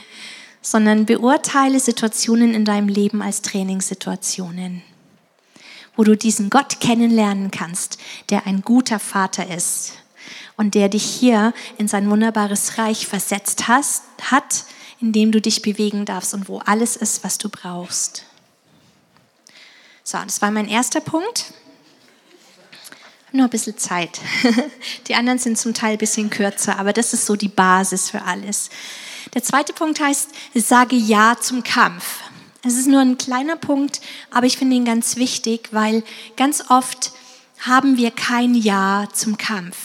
sondern beurteile Situationen in deinem Leben als Trainingssituationen, wo du diesen Gott kennenlernen kannst, der ein guter Vater ist und der dich hier in sein wunderbares Reich versetzt hast, hat, in dem du dich bewegen darfst und wo alles ist, was du brauchst. So, das war mein erster Punkt nur ein bisschen Zeit. Die anderen sind zum Teil ein bisschen kürzer, aber das ist so die Basis für alles. Der zweite Punkt heißt, sage Ja zum Kampf. Es ist nur ein kleiner Punkt, aber ich finde ihn ganz wichtig, weil ganz oft haben wir kein Ja zum Kampf.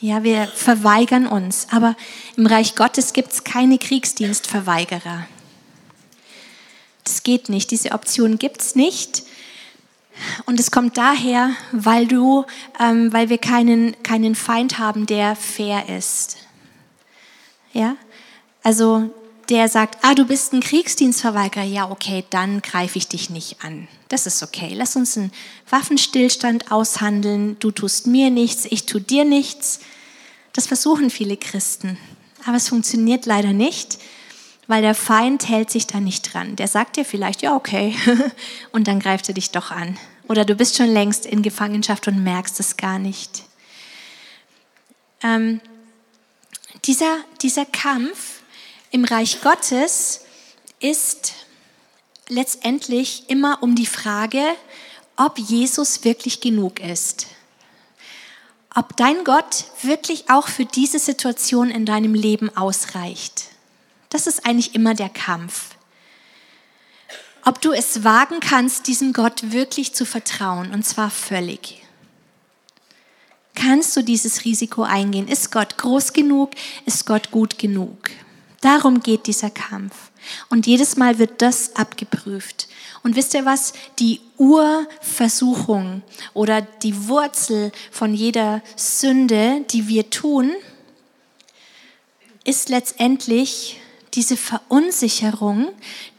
Ja, wir verweigern uns, aber im Reich Gottes gibt es keine Kriegsdienstverweigerer. Das geht nicht, diese Option gibt es nicht. Und es kommt daher, weil du, ähm, weil wir keinen, keinen Feind haben, der fair ist. Ja? Also der sagt, ah, du bist ein Kriegsdienstverweigerer, ja, okay, dann greife ich dich nicht an. Das ist okay. Lass uns einen Waffenstillstand aushandeln. Du tust mir nichts, ich tu dir nichts. Das versuchen viele Christen. Aber es funktioniert leider nicht, weil der Feind hält sich da nicht dran. Der sagt dir vielleicht, ja, okay, und dann greift er dich doch an. Oder du bist schon längst in Gefangenschaft und merkst es gar nicht. Ähm, dieser, dieser Kampf im Reich Gottes ist letztendlich immer um die Frage, ob Jesus wirklich genug ist. Ob dein Gott wirklich auch für diese Situation in deinem Leben ausreicht. Das ist eigentlich immer der Kampf. Ob du es wagen kannst, diesem Gott wirklich zu vertrauen, und zwar völlig. Kannst du dieses Risiko eingehen? Ist Gott groß genug? Ist Gott gut genug? Darum geht dieser Kampf. Und jedes Mal wird das abgeprüft. Und wisst ihr was? Die Urversuchung oder die Wurzel von jeder Sünde, die wir tun, ist letztendlich diese Verunsicherung,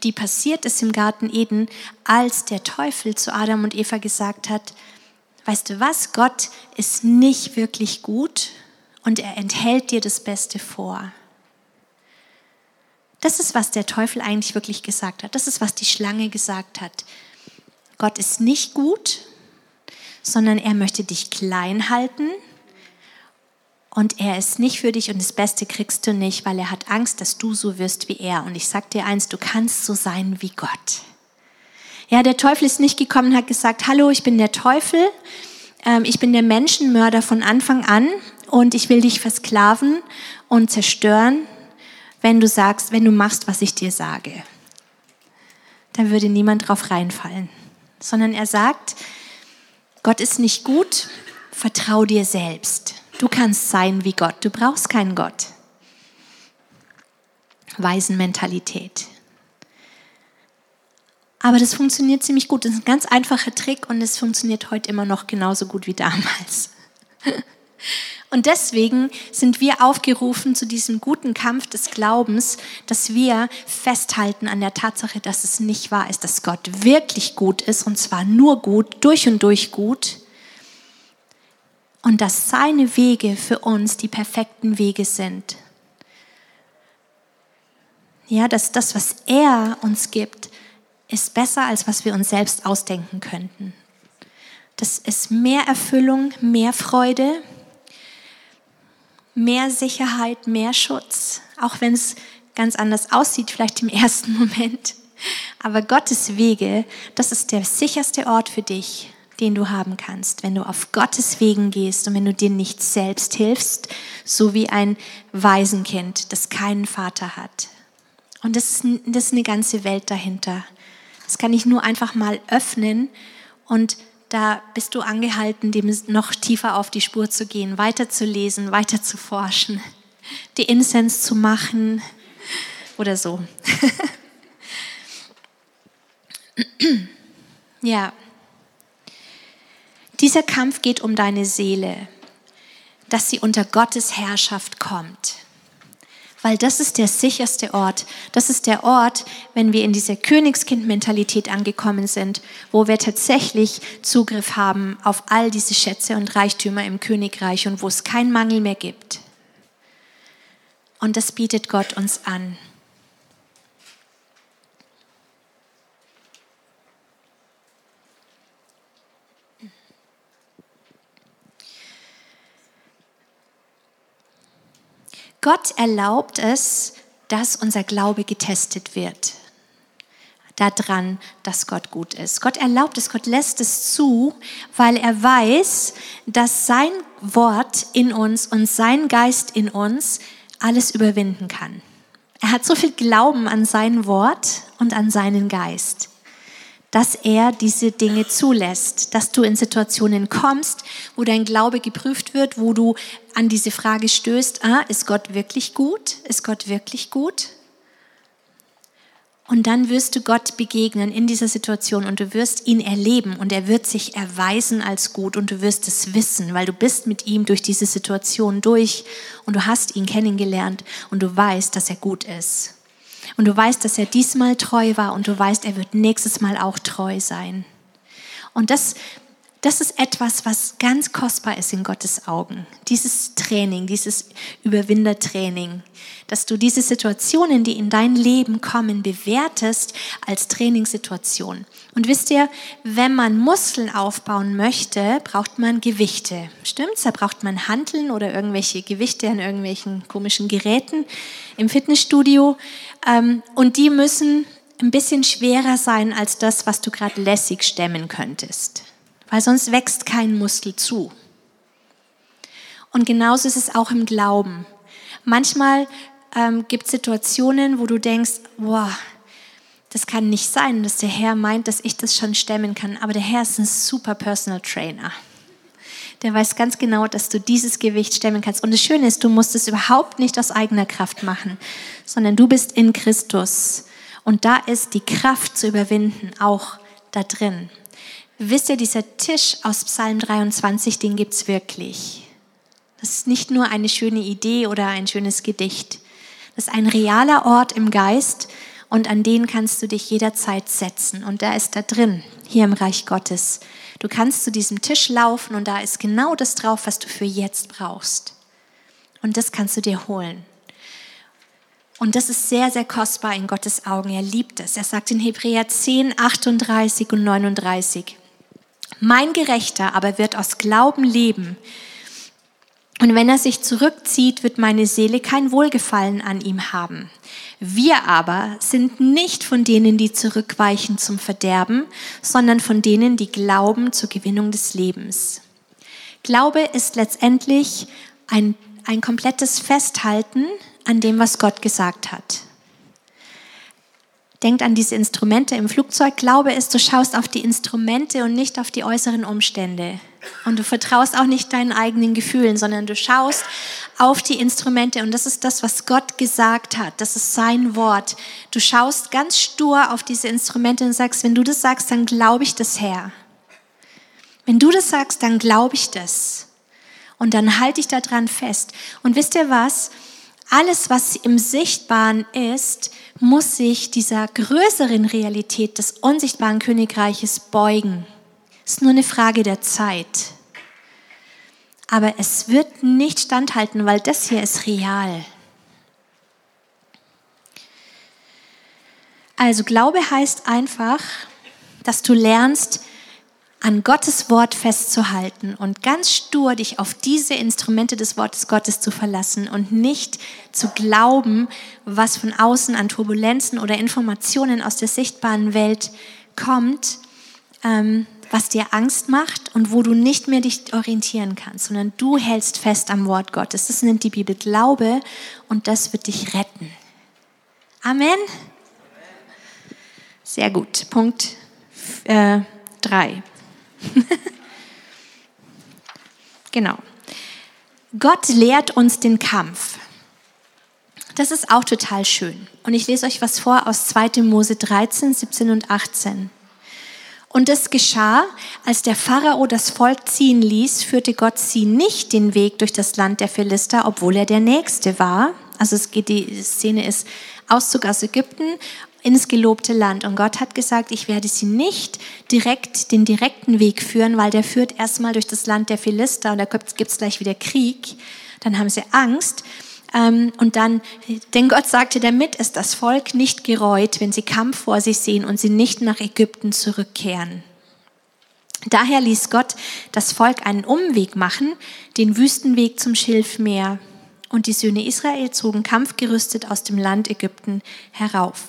die passiert ist im Garten Eden, als der Teufel zu Adam und Eva gesagt hat, weißt du was, Gott ist nicht wirklich gut und er enthält dir das Beste vor. Das ist, was der Teufel eigentlich wirklich gesagt hat. Das ist, was die Schlange gesagt hat. Gott ist nicht gut, sondern er möchte dich klein halten und er ist nicht für dich und das Beste kriegst du nicht, weil er hat Angst, dass du so wirst wie er. Und ich sag dir eins, du kannst so sein wie Gott. Ja, der Teufel ist nicht gekommen und hat gesagt, hallo, ich bin der Teufel, ähm, ich bin der Menschenmörder von Anfang an und ich will dich versklaven und zerstören, wenn du sagst, wenn du machst, was ich dir sage. Da würde niemand drauf reinfallen. Sondern er sagt, Gott ist nicht gut, vertrau dir selbst. Du kannst sein wie Gott, du brauchst keinen Gott. Waisenmentalität. Aber das funktioniert ziemlich gut. Das ist ein ganz einfacher Trick und es funktioniert heute immer noch genauso gut wie damals. Und deswegen sind wir aufgerufen zu diesem guten Kampf des Glaubens, dass wir festhalten an der Tatsache, dass es nicht wahr ist, dass Gott wirklich gut ist und zwar nur gut, durch und durch gut und dass seine Wege für uns die perfekten Wege sind. Ja, dass das, was er uns gibt, ist besser, als was wir uns selbst ausdenken könnten. Das ist mehr Erfüllung, mehr Freude, mehr Sicherheit, mehr Schutz, auch wenn es ganz anders aussieht, vielleicht im ersten Moment. Aber Gottes Wege, das ist der sicherste Ort für dich, den du haben kannst, wenn du auf Gottes Wegen gehst und wenn du dir nicht selbst hilfst, so wie ein Waisenkind, das keinen Vater hat. Und das ist, das ist eine ganze Welt dahinter. Das kann ich nur einfach mal öffnen und da bist du angehalten, dem noch tiefer auf die Spur zu gehen, weiter zu lesen, weiter zu forschen, die Incense zu machen oder so. ja. Dieser Kampf geht um deine Seele, dass sie unter Gottes Herrschaft kommt. Weil das ist der sicherste Ort. Das ist der Ort, wenn wir in dieser Königskind-Mentalität angekommen sind, wo wir tatsächlich Zugriff haben auf all diese Schätze und Reichtümer im Königreich und wo es keinen Mangel mehr gibt. Und das bietet Gott uns an. Gott erlaubt es, dass unser Glaube getestet wird. Daran, dass Gott gut ist. Gott erlaubt es, Gott lässt es zu, weil er weiß, dass sein Wort in uns und sein Geist in uns alles überwinden kann. Er hat so viel Glauben an sein Wort und an seinen Geist dass er diese Dinge zulässt, dass du in Situationen kommst, wo dein Glaube geprüft wird, wo du an diese Frage stößt, ah, ist Gott wirklich gut? Ist Gott wirklich gut? Und dann wirst du Gott begegnen in dieser Situation und du wirst ihn erleben und er wird sich erweisen als gut und du wirst es wissen, weil du bist mit ihm durch diese Situation durch und du hast ihn kennengelernt und du weißt, dass er gut ist. Und du weißt, dass er diesmal treu war und du weißt, er wird nächstes Mal auch treu sein. Und das, das ist etwas, was ganz kostbar ist in Gottes Augen. Dieses Training, dieses Überwindertraining, dass du diese Situationen, die in dein Leben kommen, bewertest als Trainingssituation. Und wisst ihr, wenn man Muskeln aufbauen möchte, braucht man Gewichte. Stimmt's? Da braucht man Handeln oder irgendwelche Gewichte an irgendwelchen komischen Geräten im Fitnessstudio. Ähm, und die müssen ein bisschen schwerer sein als das, was du gerade lässig stemmen könntest. Weil sonst wächst kein Muskel zu. Und genauso ist es auch im Glauben. Manchmal ähm, gibt es Situationen, wo du denkst, boah, das kann nicht sein, dass der Herr meint, dass ich das schon stemmen kann. Aber der Herr ist ein super Personal Trainer der weiß ganz genau, dass du dieses Gewicht stemmen kannst. Und das Schöne ist, du musst es überhaupt nicht aus eigener Kraft machen, sondern du bist in Christus. Und da ist die Kraft zu überwinden auch da drin. Wisst ihr, dieser Tisch aus Psalm 23, den gibt es wirklich. Das ist nicht nur eine schöne Idee oder ein schönes Gedicht. Das ist ein realer Ort im Geist und an den kannst du dich jederzeit setzen. Und da ist da drin, hier im Reich Gottes. Du kannst zu diesem Tisch laufen und da ist genau das drauf, was du für jetzt brauchst. Und das kannst du dir holen. Und das ist sehr, sehr kostbar in Gottes Augen. Er liebt es. Er sagt in Hebräer 10, 38 und 39, mein Gerechter aber wird aus Glauben leben. Und wenn er sich zurückzieht, wird meine Seele kein Wohlgefallen an ihm haben. Wir aber sind nicht von denen, die zurückweichen zum Verderben, sondern von denen, die glauben zur Gewinnung des Lebens. Glaube ist letztendlich ein, ein komplettes Festhalten an dem, was Gott gesagt hat. Denkt an diese Instrumente im Flugzeug. Glaube ist, du schaust auf die Instrumente und nicht auf die äußeren Umstände. Und du vertraust auch nicht deinen eigenen Gefühlen, sondern du schaust auf die Instrumente. Und das ist das, was Gott gesagt hat. Das ist sein Wort. Du schaust ganz stur auf diese Instrumente und sagst, wenn du das sagst, dann glaube ich das Herr. Wenn du das sagst, dann glaube ich das. Und dann halte ich daran fest. Und wisst ihr was? Alles, was im Sichtbaren ist, muss sich dieser größeren Realität des unsichtbaren Königreiches beugen. Ist nur eine Frage der Zeit. Aber es wird nicht standhalten, weil das hier ist real. Also Glaube heißt einfach, dass du lernst, an Gottes Wort festzuhalten und ganz stur dich auf diese Instrumente des Wortes Gottes zu verlassen und nicht zu glauben, was von außen an Turbulenzen oder Informationen aus der sichtbaren Welt kommt, ähm, was dir Angst macht und wo du nicht mehr dich orientieren kannst, sondern du hältst fest am Wort Gottes. Das nennt die Bibel Glaube und das wird dich retten. Amen. Sehr gut. Punkt 3. Äh, genau. Gott lehrt uns den Kampf. Das ist auch total schön. Und ich lese euch was vor aus 2. Mose 13, 17 und 18. Und es geschah, als der Pharao das Volk ziehen ließ, führte Gott sie nicht den Weg durch das Land der Philister, obwohl er der Nächste war. Also es geht, die Szene ist Auszug aus Ägypten ins gelobte Land. Und Gott hat gesagt, ich werde sie nicht direkt den direkten Weg führen, weil der führt erstmal durch das Land der Philister und da gibt es gleich wieder Krieg. Dann haben sie Angst. Ähm, und dann, denn Gott sagte, damit ist das Volk nicht gereut, wenn sie Kampf vor sich sehen und sie nicht nach Ägypten zurückkehren. Daher ließ Gott das Volk einen Umweg machen, den Wüstenweg zum Schilfmeer. Und die Söhne Israel zogen kampfgerüstet aus dem Land Ägypten herauf.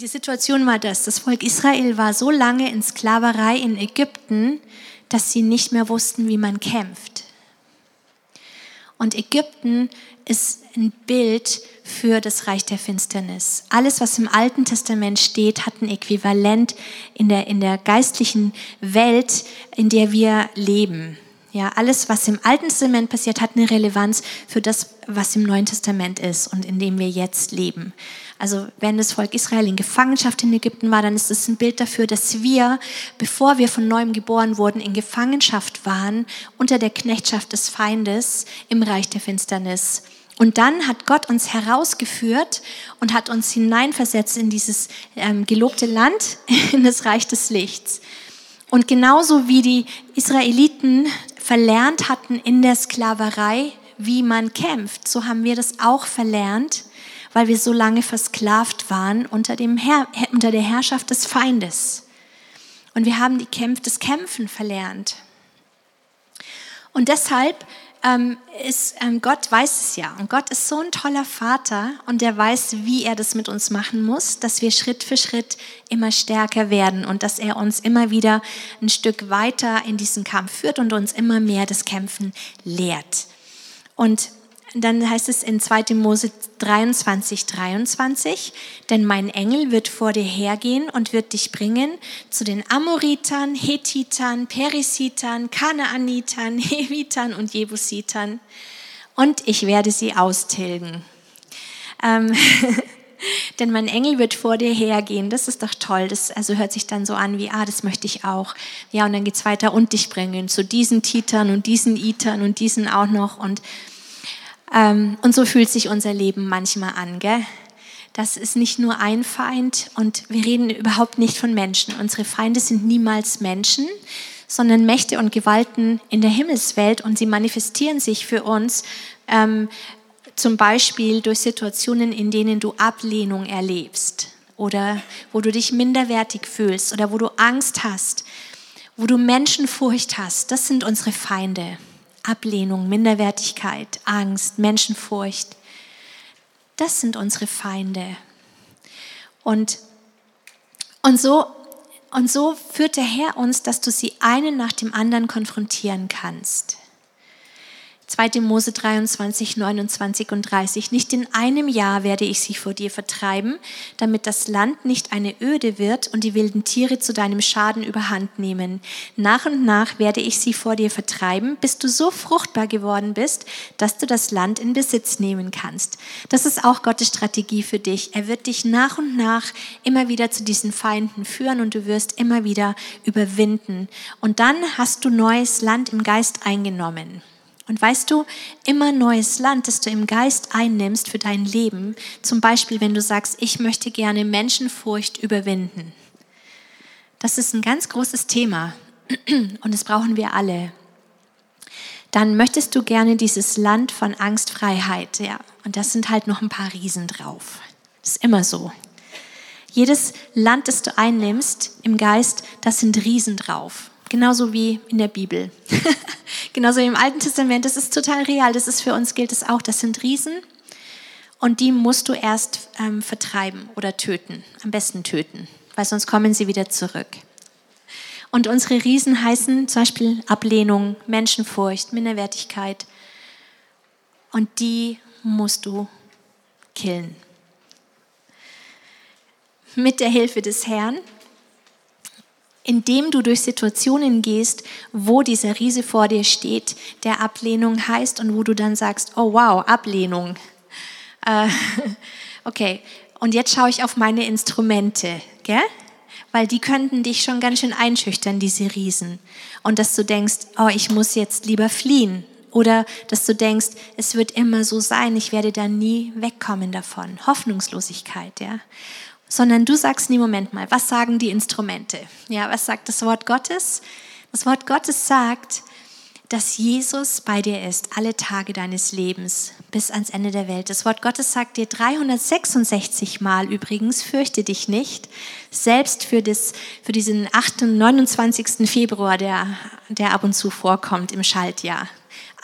Die Situation war das, das Volk Israel war so lange in Sklaverei in Ägypten, dass sie nicht mehr wussten, wie man kämpft. Und Ägypten ist ein Bild für das Reich der Finsternis. Alles, was im Alten Testament steht, hat ein Äquivalent in der, in der geistlichen Welt, in der wir leben. Ja, alles, was im Alten Testament passiert, hat eine Relevanz für das, was im Neuen Testament ist und in dem wir jetzt leben. Also wenn das Volk Israel in Gefangenschaft in Ägypten war, dann ist das ein Bild dafür, dass wir, bevor wir von neuem geboren wurden, in Gefangenschaft waren unter der Knechtschaft des Feindes im Reich der Finsternis. Und dann hat Gott uns herausgeführt und hat uns hineinversetzt in dieses ähm, gelobte Land, in das Reich des Lichts. Und genauso wie die Israeliten verlernt hatten in der Sklaverei, wie man kämpft, so haben wir das auch verlernt, weil wir so lange versklavt waren unter, dem Herr, unter der Herrschaft des Feindes. Und wir haben die Kämpf, das Kämpfen verlernt. Und deshalb ähm, ist ähm, Gott weiß es ja. Und Gott ist so ein toller Vater und der weiß, wie er das mit uns machen muss, dass wir Schritt für Schritt immer stärker werden und dass er uns immer wieder ein Stück weiter in diesen Kampf führt und uns immer mehr das Kämpfen lehrt. Und dann heißt es in 2. Mose 23, 23, denn mein Engel wird vor dir hergehen und wird dich bringen zu den Amoritern, Hethitern, Perisitern, Kanaanitern, Hevitern und Jebusitern und ich werde sie austilgen. Ähm, denn mein Engel wird vor dir hergehen. Das ist doch toll. Das also hört sich dann so an wie, ah, das möchte ich auch. Ja, und dann geht es weiter und dich bringen zu diesen Titern und diesen Itern und diesen auch noch und und so fühlt sich unser Leben manchmal an, gell? Das ist nicht nur ein Feind und wir reden überhaupt nicht von Menschen. Unsere Feinde sind niemals Menschen, sondern Mächte und Gewalten in der Himmelswelt und sie manifestieren sich für uns ähm, zum Beispiel durch Situationen, in denen du Ablehnung erlebst oder wo du dich minderwertig fühlst oder wo du Angst hast, wo du Menschenfurcht hast. Das sind unsere Feinde. Ablehnung, Minderwertigkeit, Angst, Menschenfurcht. Das sind unsere Feinde. Und, und, so, und so führt der Herr uns, dass du sie einen nach dem anderen konfrontieren kannst. 2. Mose 23, 29 und 30. Nicht in einem Jahr werde ich sie vor dir vertreiben, damit das Land nicht eine Öde wird und die wilden Tiere zu deinem Schaden überhand nehmen. Nach und nach werde ich sie vor dir vertreiben, bis du so fruchtbar geworden bist, dass du das Land in Besitz nehmen kannst. Das ist auch Gottes Strategie für dich. Er wird dich nach und nach immer wieder zu diesen Feinden führen und du wirst immer wieder überwinden. Und dann hast du neues Land im Geist eingenommen. Und weißt du, immer neues Land, das du im Geist einnimmst für dein Leben, zum Beispiel wenn du sagst, ich möchte gerne Menschenfurcht überwinden. Das ist ein ganz großes Thema und das brauchen wir alle. Dann möchtest du gerne dieses Land von Angstfreiheit, ja. Und das sind halt noch ein paar Riesen drauf. Das ist immer so. Jedes Land, das du einnimmst im Geist, das sind Riesen drauf. Genauso wie in der Bibel. Genauso wie im Alten Testament. Das ist total real. Das ist für uns gilt es auch. Das sind Riesen. Und die musst du erst ähm, vertreiben oder töten. Am besten töten, weil sonst kommen sie wieder zurück. Und unsere Riesen heißen zum Beispiel Ablehnung, Menschenfurcht, Minderwertigkeit. Und die musst du killen. Mit der Hilfe des Herrn, indem du durch Situationen gehst, wo dieser Riese vor dir steht, der Ablehnung heißt und wo du dann sagst, oh wow, Ablehnung. Äh, okay, und jetzt schaue ich auf meine Instrumente, gell? weil die könnten dich schon ganz schön einschüchtern, diese Riesen. Und dass du denkst, oh, ich muss jetzt lieber fliehen. Oder dass du denkst, es wird immer so sein, ich werde da nie wegkommen davon. Hoffnungslosigkeit, ja. Sondern du sagst nie, Moment mal, was sagen die Instrumente? Ja, was sagt das Wort Gottes? Das Wort Gottes sagt, dass Jesus bei dir ist, alle Tage deines Lebens bis ans Ende der Welt. Das Wort Gottes sagt dir 366 Mal übrigens, fürchte dich nicht, selbst für, das, für diesen 8. und 29. Februar, der, der ab und zu vorkommt im Schaltjahr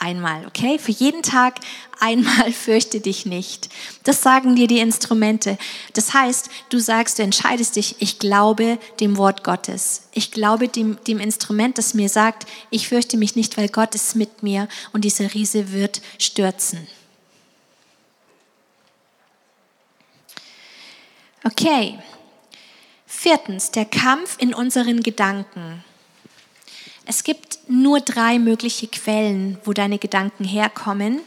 einmal, okay? Für jeden Tag einmal fürchte dich nicht. Das sagen dir die Instrumente. Das heißt, du sagst, du entscheidest dich, ich glaube dem Wort Gottes. Ich glaube dem, dem Instrument, das mir sagt, ich fürchte mich nicht, weil Gott ist mit mir und dieser Riese wird stürzen. Okay. Viertens, der Kampf in unseren Gedanken. Es gibt nur drei mögliche Quellen, wo deine Gedanken herkommen.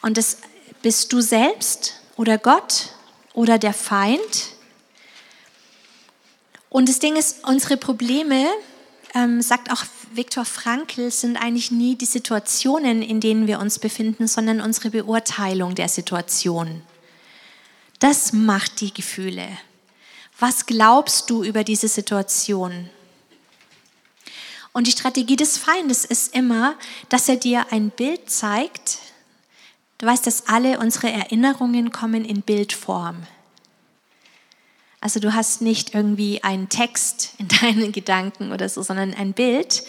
Und das bist du selbst oder Gott oder der Feind. Und das Ding ist, unsere Probleme, ähm, sagt auch Viktor Frankl, sind eigentlich nie die Situationen, in denen wir uns befinden, sondern unsere Beurteilung der Situation. Das macht die Gefühle. Was glaubst du über diese Situation? Und die Strategie des Feindes ist immer, dass er dir ein Bild zeigt. Du weißt, dass alle unsere Erinnerungen kommen in Bildform. Also du hast nicht irgendwie einen Text in deinen Gedanken oder so, sondern ein Bild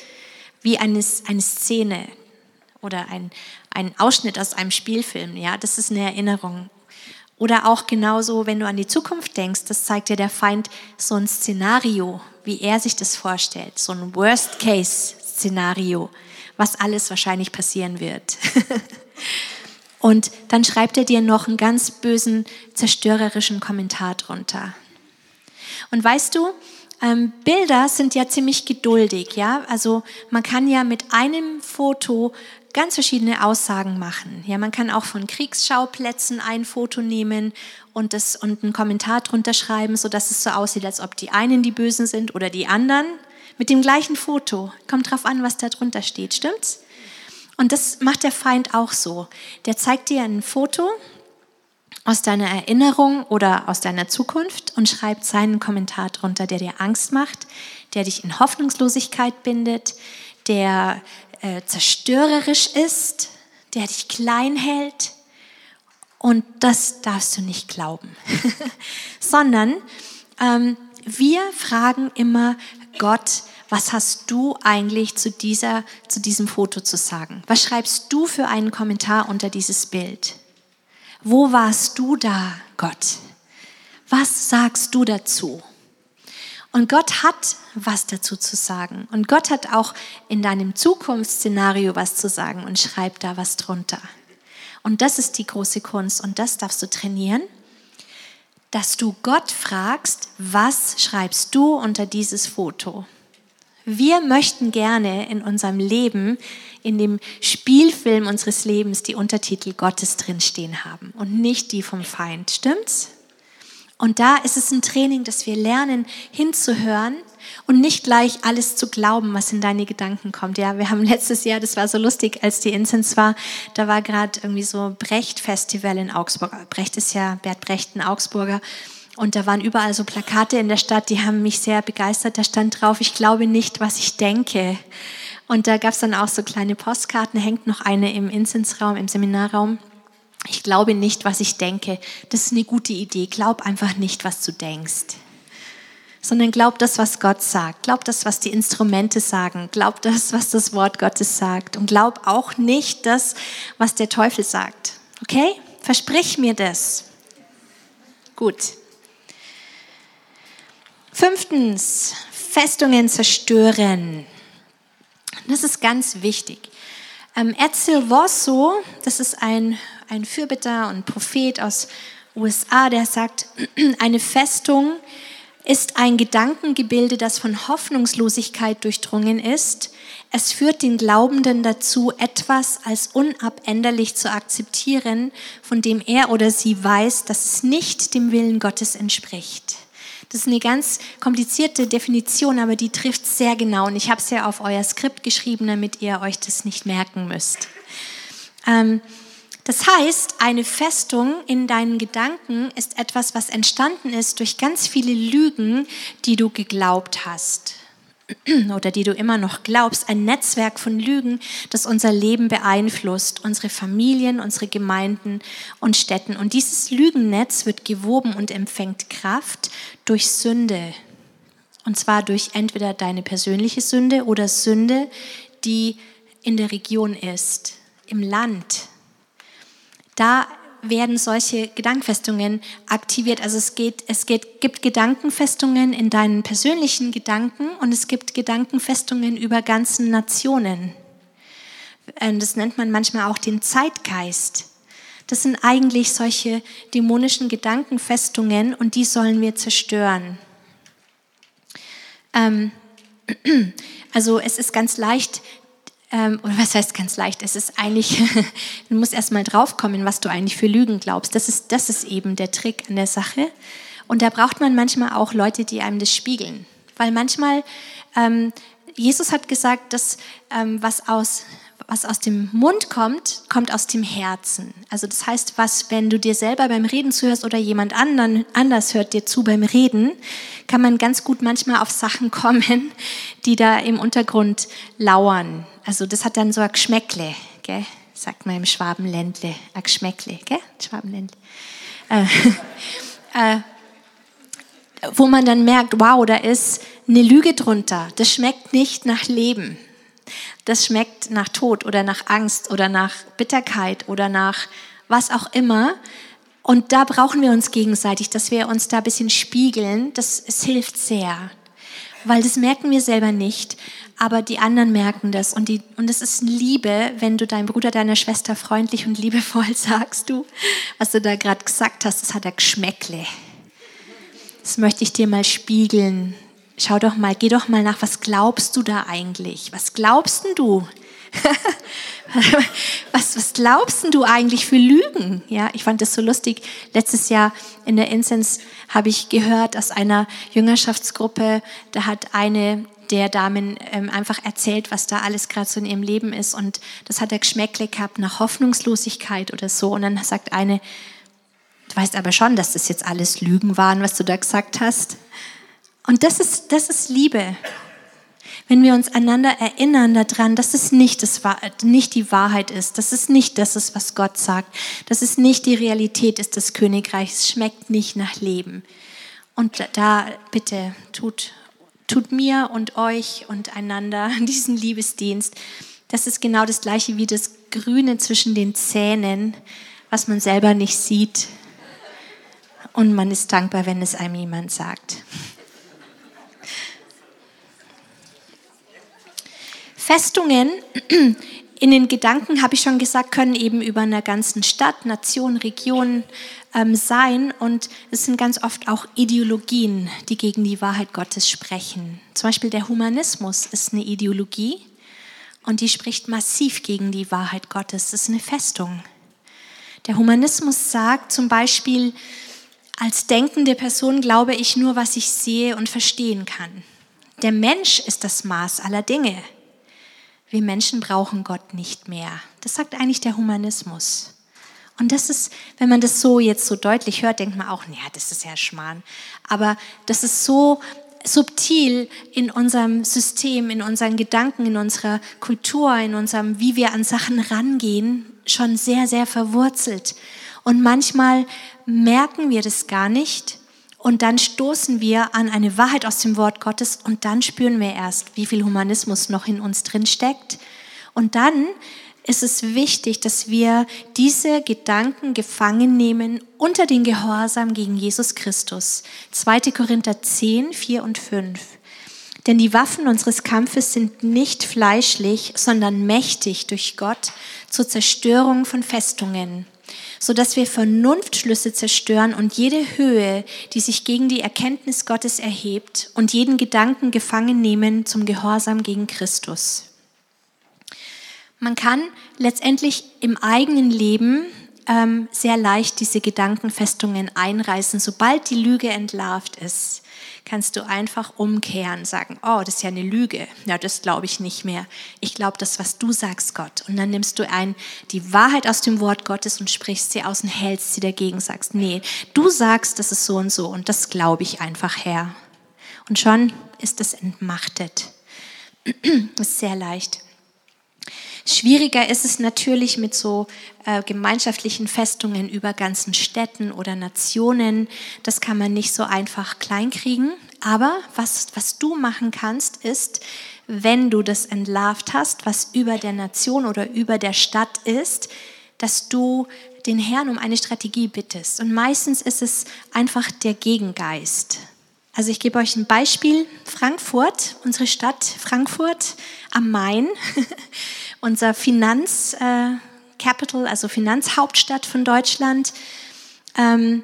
wie eine, eine Szene oder ein, ein Ausschnitt aus einem Spielfilm. Ja, das ist eine Erinnerung. Oder auch genauso, wenn du an die Zukunft denkst, das zeigt dir der Feind so ein Szenario, wie er sich das vorstellt, so ein Worst-Case-Szenario, was alles wahrscheinlich passieren wird. Und dann schreibt er dir noch einen ganz bösen, zerstörerischen Kommentar drunter. Und weißt du, ähm, Bilder sind ja ziemlich geduldig, ja. Also man kann ja mit einem Foto ganz verschiedene Aussagen machen. Ja, man kann auch von Kriegsschauplätzen ein Foto nehmen und, das, und einen Kommentar drunter schreiben, sodass es so aussieht, als ob die einen die Bösen sind oder die anderen. Mit dem gleichen Foto. Kommt drauf an, was da drunter steht, stimmt's? Und das macht der Feind auch so. Der zeigt dir ein Foto aus deiner Erinnerung oder aus deiner Zukunft und schreibt seinen Kommentar drunter, der dir Angst macht, der dich in Hoffnungslosigkeit bindet, der äh, zerstörerisch ist, der dich klein hält. Und das darfst du nicht glauben, sondern ähm, wir fragen immer Gott, was hast du eigentlich zu, dieser, zu diesem Foto zu sagen? Was schreibst du für einen Kommentar unter dieses Bild? Wo warst du da, Gott? Was sagst du dazu? Und Gott hat was dazu zu sagen. Und Gott hat auch in deinem Zukunftsszenario was zu sagen und schreibt da was drunter. Und das ist die große Kunst und das darfst du trainieren, dass du Gott fragst, was schreibst du unter dieses Foto? Wir möchten gerne in unserem Leben, in dem Spielfilm unseres Lebens, die Untertitel Gottes drinstehen haben und nicht die vom Feind. Stimmt's? Und da ist es ein Training, dass wir lernen, hinzuhören und nicht gleich alles zu glauben, was in deine Gedanken kommt. Ja, wir haben letztes Jahr, das war so lustig, als die Inzens war, da war gerade irgendwie so Brecht-Festival in Augsburg. Brecht ist ja Bert Brecht, ein Augsburger. Und da waren überall so Plakate in der Stadt, die haben mich sehr begeistert. Da stand drauf, ich glaube nicht, was ich denke. Und da gab es dann auch so kleine Postkarten, hängt noch eine im Inzensraum, im Seminarraum ich glaube nicht, was ich denke. Das ist eine gute Idee. Glaub einfach nicht, was du denkst. sondern glaub das, was Gott sagt. Glaub das, was die Instrumente sagen. Glaub das, was das Wort Gottes sagt. Und glaub auch nicht das, was der Teufel sagt. Okay? Versprich mir das. Gut. Fünftens, Festungen zerstören. Das ist ganz wichtig. Ähm, Edsel Vosso, das ist ein, ein Fürbitter und Prophet aus USA, der sagt, eine Festung ist ein Gedankengebilde, das von Hoffnungslosigkeit durchdrungen ist. Es führt den Glaubenden dazu, etwas als unabänderlich zu akzeptieren, von dem er oder sie weiß, dass es nicht dem Willen Gottes entspricht. Das ist eine ganz komplizierte Definition, aber die trifft sehr genau. Und ich habe es ja auf euer Skript geschrieben, damit ihr euch das nicht merken müsst. Ähm, das heißt, eine Festung in deinen Gedanken ist etwas, was entstanden ist durch ganz viele Lügen, die du geglaubt hast oder die du immer noch glaubst, ein Netzwerk von Lügen, das unser Leben beeinflusst, unsere Familien, unsere Gemeinden und Städten. Und dieses Lügennetz wird gewoben und empfängt Kraft durch Sünde. Und zwar durch entweder deine persönliche Sünde oder Sünde, die in der Region ist, im Land da werden solche Gedankenfestungen aktiviert. Also es, geht, es geht, gibt Gedankenfestungen in deinen persönlichen Gedanken und es gibt Gedankenfestungen über ganzen Nationen. Ähm, das nennt man manchmal auch den Zeitgeist. Das sind eigentlich solche dämonischen Gedankenfestungen und die sollen wir zerstören. Ähm, also es ist ganz leicht, ähm, oder was heißt ganz leicht? Es ist eigentlich, du musst erst mal draufkommen, was du eigentlich für Lügen glaubst. Das ist, das ist eben der Trick an der Sache. Und da braucht man manchmal auch Leute, die einem das spiegeln. Weil manchmal, ähm, Jesus hat gesagt, dass ähm, was aus was aus dem Mund kommt, kommt aus dem Herzen. Also das heißt, was, wenn du dir selber beim Reden zuhörst oder jemand anderen, anders hört dir zu beim Reden, kann man ganz gut manchmal auf Sachen kommen, die da im Untergrund lauern. Also das hat dann so ein Geschmäckle, gell? sagt man im Schwabenländle, ein Geschmäckle, gell? Schwabenländle. Äh, äh, wo man dann merkt, wow, da ist eine Lüge drunter. Das schmeckt nicht nach Leben. Das schmeckt nach Tod oder nach Angst oder nach Bitterkeit oder nach was auch immer. Und da brauchen wir uns gegenseitig, dass wir uns da ein bisschen spiegeln. Das, es hilft sehr, weil das merken wir selber nicht, aber die anderen merken das. Und, die, und es ist Liebe, wenn du deinem Bruder, deiner Schwester freundlich und liebevoll sagst, du, was du da gerade gesagt hast, das hat ein Geschmäckle. Das möchte ich dir mal spiegeln. Schau doch mal, geh doch mal nach, was glaubst du da eigentlich? Was glaubst denn du? was, was glaubst denn du eigentlich für Lügen? Ja, ich fand das so lustig. Letztes Jahr in der Incense habe ich gehört aus einer Jüngerschaftsgruppe, da hat eine der Damen ähm, einfach erzählt, was da alles gerade so in ihrem Leben ist. Und das hat er Geschmäckle gehabt nach Hoffnungslosigkeit oder so. Und dann sagt eine, du weißt aber schon, dass das jetzt alles Lügen waren, was du da gesagt hast. Und das ist, das ist Liebe. Wenn wir uns einander erinnern daran, dass es nicht, das, nicht die Wahrheit ist, dass es nicht das ist, was Gott sagt, dass es nicht die Realität ist des Königreichs, schmeckt nicht nach Leben. Und da bitte tut, tut mir und euch und einander diesen Liebesdienst. Das ist genau das gleiche wie das Grüne zwischen den Zähnen, was man selber nicht sieht. Und man ist dankbar, wenn es einem jemand sagt. Festungen in den Gedanken, habe ich schon gesagt, können eben über einer ganzen Stadt, Nation, Region ähm, sein. Und es sind ganz oft auch Ideologien, die gegen die Wahrheit Gottes sprechen. Zum Beispiel der Humanismus ist eine Ideologie und die spricht massiv gegen die Wahrheit Gottes. Das ist eine Festung. Der Humanismus sagt zum Beispiel, als denkende Person glaube ich nur, was ich sehe und verstehen kann. Der Mensch ist das Maß aller Dinge. Wir Menschen brauchen Gott nicht mehr. Das sagt eigentlich der Humanismus. Und das ist, wenn man das so jetzt so deutlich hört, denkt man auch, naja, das ist ja Schmarrn. Aber das ist so subtil in unserem System, in unseren Gedanken, in unserer Kultur, in unserem, wie wir an Sachen rangehen, schon sehr, sehr verwurzelt. Und manchmal merken wir das gar nicht Und dann stoßen wir an eine Wahrheit aus dem Wort Gottes und dann spüren wir erst, wie viel Humanismus noch in uns drin steckt. Und dann ist es wichtig, dass wir diese Gedanken gefangen nehmen unter den Gehorsam gegen Jesus Christus. 2. Korinther 10, 4 und 5. Denn die Waffen unseres Kampfes sind nicht fleischlich, sondern mächtig durch Gott zur Zerstörung von Festungen, so dass wir Vernunftschlüsse zerstören und jede Höhe, die sich gegen die Erkenntnis Gottes erhebt und jeden Gedanken gefangen nehmen zum Gehorsam gegen Christus. Man kann letztendlich im eigenen Leben ähm, sehr leicht diese Gedankenfestungen einreißen, sobald die Lüge entlarvt ist kannst du einfach umkehren, sagen, oh, das ist ja eine Lüge. Ja, das glaube ich nicht mehr. Ich glaube das, was du sagst, Gott. Und dann nimmst du ein die Wahrheit aus dem Wort Gottes und sprichst sie aus und hältst sie dagegen, sagst, nee, du sagst, das ist so und so und das glaube ich einfach, Herr. Und schon ist es entmachtet. das ist sehr leicht. Schwieriger ist es natürlich mit so äh, gemeinschaftlichen Festungen über ganzen Städten oder Nationen. Das kann man nicht so einfach kleinkriegen. Aber was, was du machen kannst, ist, wenn du das entlarvt hast, was über der Nation oder über der Stadt ist, dass du den Herrn um eine Strategie bittest. Und meistens ist es einfach der Gegengeist. Also ich gebe euch ein Beispiel. Frankfurt, unsere Stadt Frankfurt am Main, unser Finanzcapital, äh, also Finanzhauptstadt von Deutschland, ähm,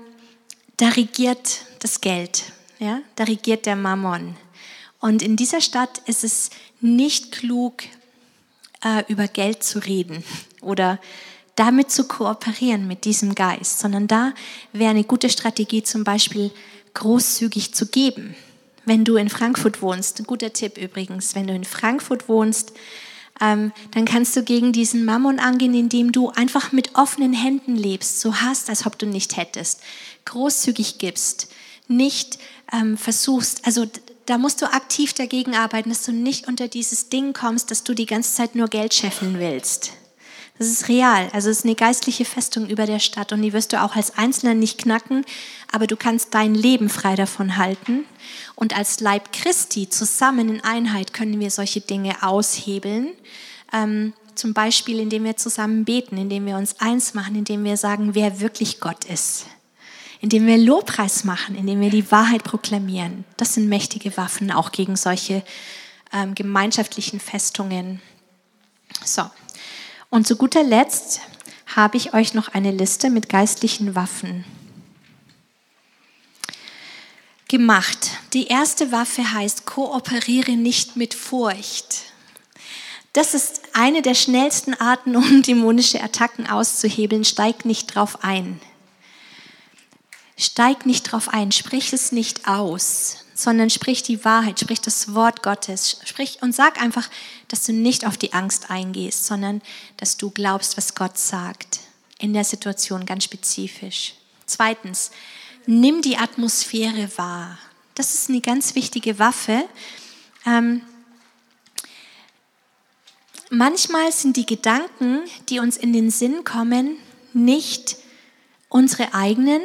da regiert das Geld, ja? da regiert der Mammon. Und in dieser Stadt ist es nicht klug, äh, über Geld zu reden oder damit zu kooperieren mit diesem Geist, sondern da wäre eine gute Strategie zum Beispiel großzügig zu geben. Wenn du in Frankfurt wohnst, ein guter Tipp übrigens, wenn du in Frankfurt wohnst, ähm, dann kannst du gegen diesen Mammon angehen, indem du einfach mit offenen Händen lebst, so hast, als ob du nicht hättest, großzügig gibst, nicht ähm, versuchst, also da musst du aktiv dagegen arbeiten, dass du nicht unter dieses Ding kommst, dass du die ganze Zeit nur Geld scheffeln willst. Das ist real. Also es ist eine geistliche Festung über der Stadt und die wirst du auch als Einzelner nicht knacken, aber du kannst dein Leben frei davon halten. Und als Leib Christi zusammen in Einheit können wir solche Dinge aushebeln. Ähm, zum Beispiel, indem wir zusammen beten, indem wir uns eins machen, indem wir sagen, wer wirklich Gott ist. Indem wir Lobpreis machen, indem wir die Wahrheit proklamieren. Das sind mächtige Waffen auch gegen solche ähm, gemeinschaftlichen Festungen. So. Und zu guter Letzt habe ich euch noch eine Liste mit geistlichen Waffen gemacht. Die erste Waffe heißt, kooperiere nicht mit Furcht. Das ist eine der schnellsten Arten, um dämonische Attacken auszuhebeln. Steig nicht drauf ein. Steig nicht drauf ein, sprich es nicht aus, sondern sprich die Wahrheit, sprich das Wort Gottes, sprich und sag einfach, dass du nicht auf die Angst eingehst, sondern dass du glaubst, was Gott sagt in der Situation ganz spezifisch. Zweitens, nimm die Atmosphäre wahr. Das ist eine ganz wichtige Waffe. Ähm, manchmal sind die Gedanken, die uns in den Sinn kommen, nicht unsere eigenen.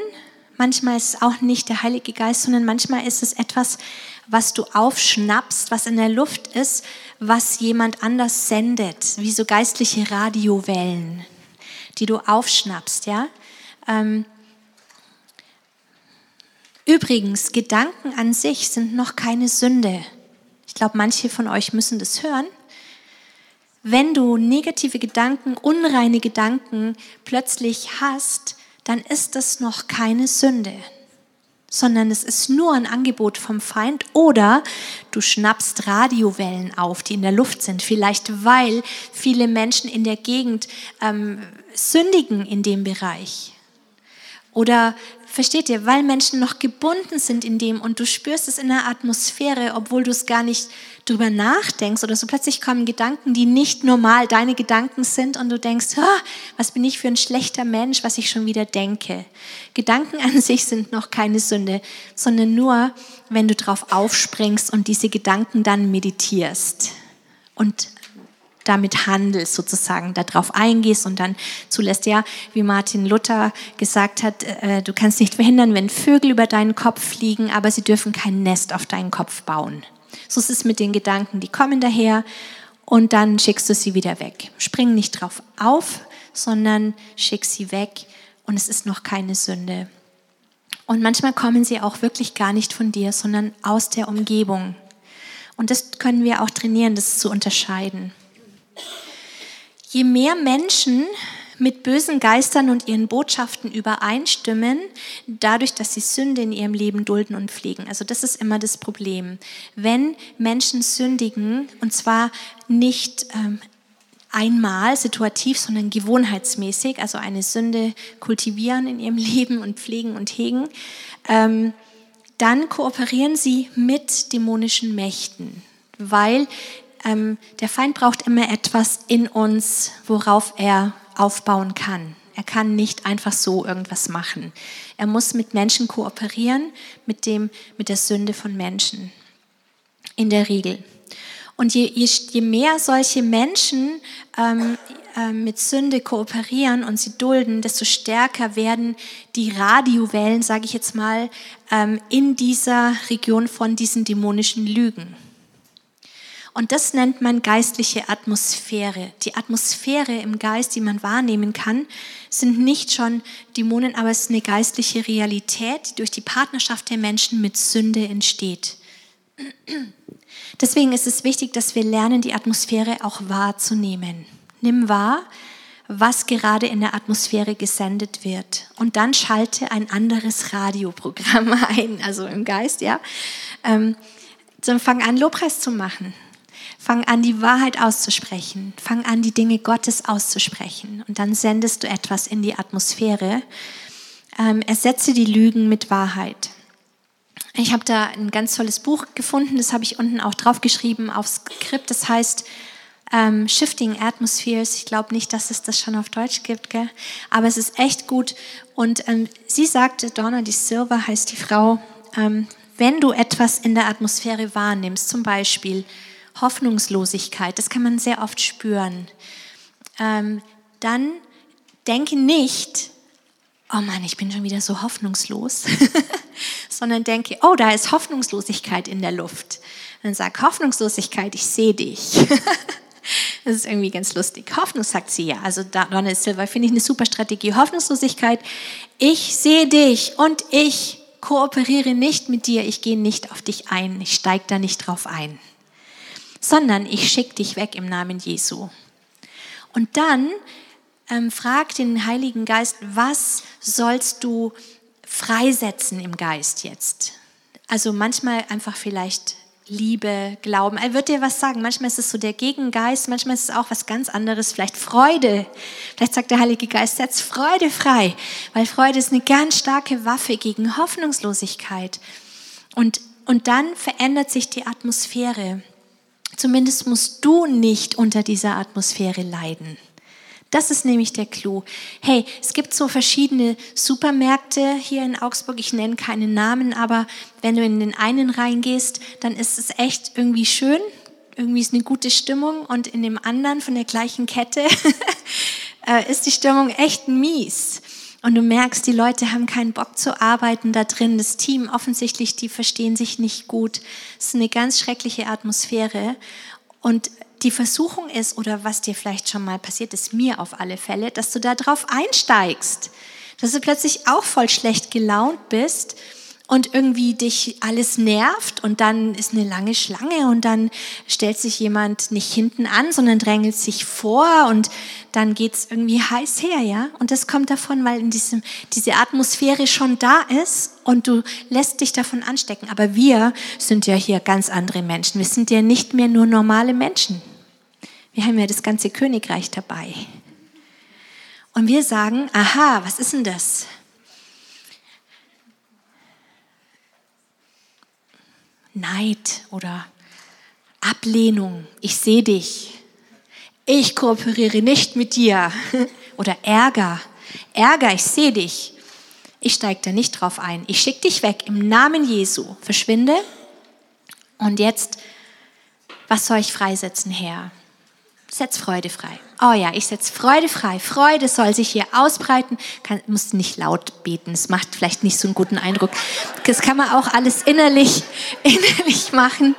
Manchmal ist es auch nicht der Heilige Geist, sondern manchmal ist es etwas, was du aufschnappst, was in der Luft ist, was jemand anders sendet, wie so geistliche Radiowellen, die du aufschnappst, ja. Ähm, Übrigens, Gedanken an sich sind noch keine Sünde. Ich glaube, manche von euch müssen das hören. Wenn du negative Gedanken, unreine Gedanken plötzlich hast, dann ist das noch keine Sünde, sondern es ist nur ein Angebot vom Feind oder du schnappst Radiowellen auf, die in der Luft sind, vielleicht weil viele Menschen in der Gegend ähm, sündigen in dem Bereich. Oder Versteht ihr, weil Menschen noch gebunden sind in dem und du spürst es in der Atmosphäre, obwohl du es gar nicht drüber nachdenkst oder so. Plötzlich kommen Gedanken, die nicht normal deine Gedanken sind und du denkst, was bin ich für ein schlechter Mensch, was ich schon wieder denke. Gedanken an sich sind noch keine Sünde, sondern nur, wenn du drauf aufspringst und diese Gedanken dann meditierst. Und damit handelst, sozusagen darauf eingehst und dann zulässt. Ja, wie Martin Luther gesagt hat, äh, du kannst nicht verhindern, wenn Vögel über deinen Kopf fliegen, aber sie dürfen kein Nest auf deinen Kopf bauen. So ist es mit den Gedanken, die kommen daher und dann schickst du sie wieder weg. Spring nicht drauf auf, sondern schick sie weg und es ist noch keine Sünde. Und manchmal kommen sie auch wirklich gar nicht von dir, sondern aus der Umgebung. Und das können wir auch trainieren, das zu unterscheiden. Je mehr Menschen mit bösen Geistern und ihren Botschaften übereinstimmen, dadurch, dass sie Sünde in ihrem Leben dulden und pflegen. Also das ist immer das Problem. Wenn Menschen sündigen, und zwar nicht ähm, einmal situativ, sondern gewohnheitsmäßig, also eine Sünde kultivieren in ihrem Leben und pflegen und hegen, ähm, dann kooperieren sie mit dämonischen Mächten, weil ähm, der Feind braucht immer etwas in uns, worauf er aufbauen kann. Er kann nicht einfach so irgendwas machen. Er muss mit Menschen kooperieren, mit, dem, mit der Sünde von Menschen. In der Regel. Und je, je, je mehr solche Menschen ähm, äh, mit Sünde kooperieren und sie dulden, desto stärker werden die Radiowellen, sage ich jetzt mal, ähm, in dieser Region von diesen dämonischen Lügen. Und das nennt man geistliche Atmosphäre. Die Atmosphäre im Geist, die man wahrnehmen kann, sind nicht schon Dämonen, aber es ist eine geistliche Realität, die durch die Partnerschaft der Menschen mit Sünde entsteht. Deswegen ist es wichtig, dass wir lernen, die Atmosphäre auch wahrzunehmen. Nimm wahr, was gerade in der Atmosphäre gesendet wird. Und dann schalte ein anderes Radioprogramm ein, also im Geist, ja. Ähm, dann fang an, Lobpreis zu machen. Fang an, die Wahrheit auszusprechen. Fang an, die Dinge Gottes auszusprechen. Und dann sendest du etwas in die Atmosphäre. Ähm, ersetze die Lügen mit Wahrheit. Ich habe da ein ganz tolles Buch gefunden, das habe ich unten auch draufgeschrieben aufs Skript. Das heißt ähm, Shifting Atmospheres. Ich glaube nicht, dass es das schon auf Deutsch gibt, gell? aber es ist echt gut. Und ähm, sie sagte, Donna Di Silva heißt die Frau, ähm, wenn du etwas in der Atmosphäre wahrnimmst, zum Beispiel Hoffnungslosigkeit, das kann man sehr oft spüren, ähm, dann denke nicht, oh Mann, ich bin schon wieder so hoffnungslos, sondern denke, oh, da ist Hoffnungslosigkeit in der Luft. Dann sag Hoffnungslosigkeit, ich sehe dich. das ist irgendwie ganz lustig. Hoffnung sagt sie ja. Also Donna Silva finde ich eine super Strategie. Hoffnungslosigkeit, ich sehe dich und ich kooperiere nicht mit dir, ich gehe nicht auf dich ein, ich steige da nicht drauf ein sondern ich schicke dich weg im Namen Jesu. Und dann ähm, frag den Heiligen Geist, was sollst du freisetzen im Geist jetzt? Also manchmal einfach vielleicht Liebe, Glauben. Er wird dir was sagen. Manchmal ist es so der Gegengeist, manchmal ist es auch was ganz anderes, vielleicht Freude. Vielleicht sagt der Heilige Geist, setz Freude frei, weil Freude ist eine ganz starke Waffe gegen Hoffnungslosigkeit. Und, und dann verändert sich die Atmosphäre. Zumindest musst du nicht unter dieser Atmosphäre leiden. Das ist nämlich der Clou. Hey, es gibt so verschiedene Supermärkte hier in Augsburg. Ich nenne keine Namen, aber wenn du in den einen reingehst, dann ist es echt irgendwie schön. Irgendwie ist eine gute Stimmung und in dem anderen von der gleichen Kette äh, ist die Stimmung echt mies. Und du merkst, die Leute haben keinen Bock zu arbeiten da drin. Das Team offensichtlich, die verstehen sich nicht gut. Es ist eine ganz schreckliche Atmosphäre. Und die Versuchung ist, oder was dir vielleicht schon mal passiert ist, mir auf alle Fälle, dass du da drauf einsteigst. Dass du plötzlich auch voll schlecht gelaunt bist und irgendwie dich alles nervt und dann ist eine lange Schlange und dann stellt sich jemand nicht hinten an, sondern drängelt sich vor und dann geht's irgendwie heiß her, ja? Und das kommt davon, weil in diesem, diese Atmosphäre schon da ist und du lässt dich davon anstecken. Aber wir sind ja hier ganz andere Menschen. Wir sind ja nicht mehr nur normale Menschen. Wir haben ja das ganze Königreich dabei. Und wir sagen, aha, was ist denn das? Neid oder Ablehnung. Ich sehe dich. Ich kooperiere nicht mit dir. Oder Ärger. Ärger, ich sehe dich. Ich steige da nicht drauf ein. Ich schicke dich weg im Namen Jesu. Verschwinde. Und jetzt, was soll ich freisetzen, Herr? Setz Freude frei. Oh ja, ich setze Freude frei. Freude soll sich hier ausbreiten. Kann, muss nicht laut beten. Es macht vielleicht nicht so einen guten Eindruck. Das kann man auch alles innerlich, innerlich machen.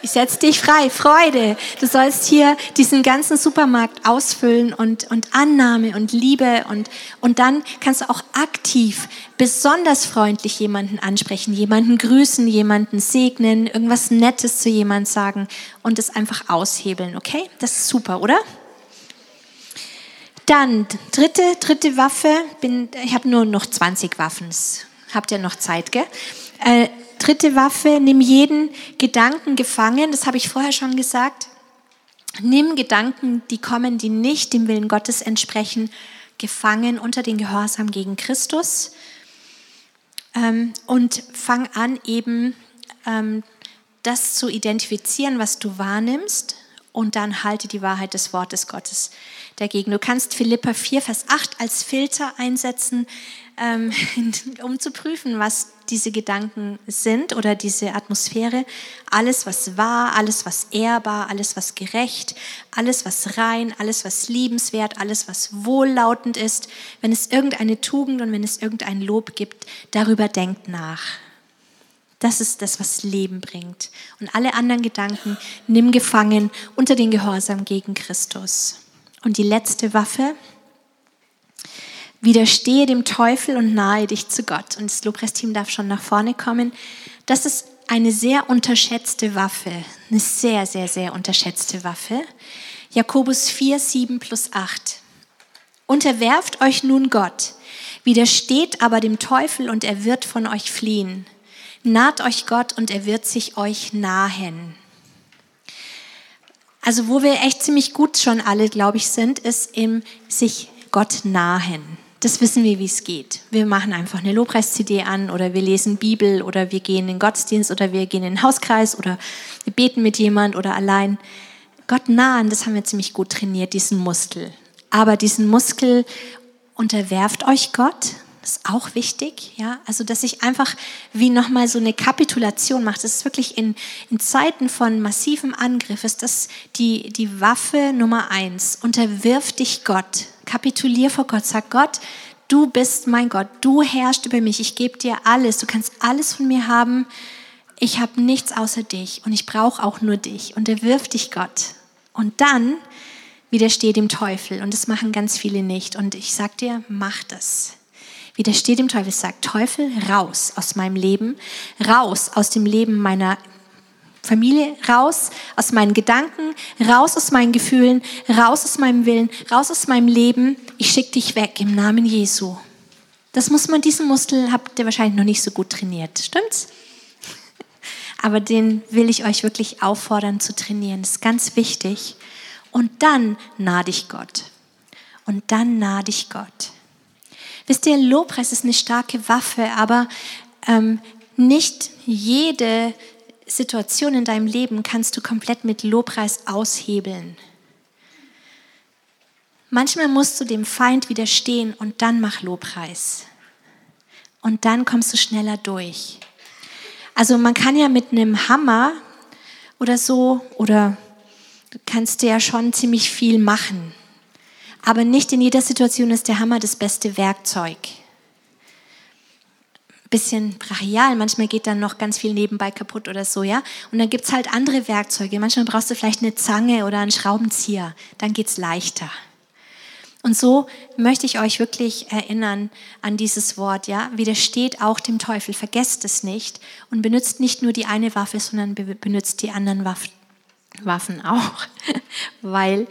Ich setze dich frei, Freude. Du sollst hier diesen ganzen Supermarkt ausfüllen und, und Annahme und Liebe und, und dann kannst du auch aktiv, besonders freundlich jemanden ansprechen, jemanden grüßen, jemanden segnen, irgendwas Nettes zu jemand sagen und es einfach aushebeln, okay? Das ist super, oder? Dann dritte, dritte Waffe. Bin, ich habe nur noch 20 Waffen. Habt ihr noch Zeit, gell? Äh, dritte Waffe, nimm jeden Gedanken gefangen, das habe ich vorher schon gesagt. Nimm Gedanken, die kommen, die nicht dem Willen Gottes entsprechen, gefangen unter den Gehorsam gegen Christus ähm, und fang an eben ähm, das zu identifizieren, was du wahrnimmst und dann halte die Wahrheit des Wortes Gottes dagegen. Du kannst Philippa 4, Vers 8 als Filter einsetzen, ähm, um zu prüfen, was diese Gedanken sind oder diese Atmosphäre. Alles, was wahr, alles, was ehrbar, alles, was gerecht, alles, was rein, alles, was liebenswert, alles, was wohllautend ist. Wenn es irgendeine Tugend und wenn es irgendein Lob gibt, darüber denkt nach. Das ist das, was Leben bringt. Und alle anderen Gedanken nimm gefangen unter den Gehorsam gegen Christus. Und die letzte Waffe, widerstehe dem Teufel und nahe dich zu Gott. Und das Lobpreisteam darf schon nach vorne kommen. Das ist eine sehr unterschätzte Waffe, eine sehr, sehr, sehr unterschätzte Waffe. Jakobus 4, 7 plus 8. Unterwerft euch nun Gott, widersteht aber dem Teufel und er wird von euch fliehen. Naht euch Gott und er wird sich euch nahen. Also wo wir echt ziemlich gut schon alle, glaube ich, sind, ist im sich Gott nahen. Das wissen wir, wie es geht. Wir machen einfach eine Lobpreis-CD an oder wir lesen Bibel oder wir gehen in den Gottesdienst oder wir gehen in den Hauskreis oder wir beten mit jemand oder allein. Gott nahen, das haben wir ziemlich gut trainiert, diesen Muskel. Aber diesen Muskel unterwerft euch Gott das ist auch wichtig, ja. Also, dass ich einfach wie nochmal so eine Kapitulation mache. Das ist wirklich in, in Zeiten von massivem Angriff, ist das die, die Waffe Nummer eins. Unterwirf dich Gott. Kapitulier vor Gott. Sag Gott, du bist mein Gott. Du herrschst über mich. Ich gebe dir alles. Du kannst alles von mir haben. Ich habe nichts außer dich und ich brauche auch nur dich. Unterwirf dich Gott. Und dann widerstehe dem Teufel. Und das machen ganz viele nicht. Und ich sag dir, mach das widersteht dem Teufel, sagt, Teufel, raus aus meinem Leben, raus aus dem Leben meiner Familie, raus aus meinen Gedanken, raus aus meinen Gefühlen, raus aus meinem Willen, raus aus meinem Leben. Ich schicke dich weg im Namen Jesu. Das muss man, diesen Muskel habt ihr wahrscheinlich noch nicht so gut trainiert, stimmt's? Aber den will ich euch wirklich auffordern zu trainieren. Das ist ganz wichtig. Und dann nah dich Gott. Und dann nah dich Gott. Wisst ihr, Lobpreis ist eine starke Waffe, aber ähm, nicht jede Situation in deinem Leben kannst du komplett mit Lobpreis aushebeln. Manchmal musst du dem Feind widerstehen und dann mach Lobpreis. Und dann kommst du schneller durch. Also man kann ja mit einem Hammer oder so, oder du kannst ja schon ziemlich viel machen. Aber nicht in jeder Situation ist der Hammer das beste Werkzeug. Bisschen brachial, manchmal geht dann noch ganz viel nebenbei kaputt oder so, ja. Und dann gibt es halt andere Werkzeuge. Manchmal brauchst du vielleicht eine Zange oder einen Schraubenzieher. Dann geht es leichter. Und so möchte ich euch wirklich erinnern an dieses Wort, ja. Widersteht auch dem Teufel. Vergesst es nicht und benutzt nicht nur die eine Waffe, sondern benutzt die anderen Waffen auch, weil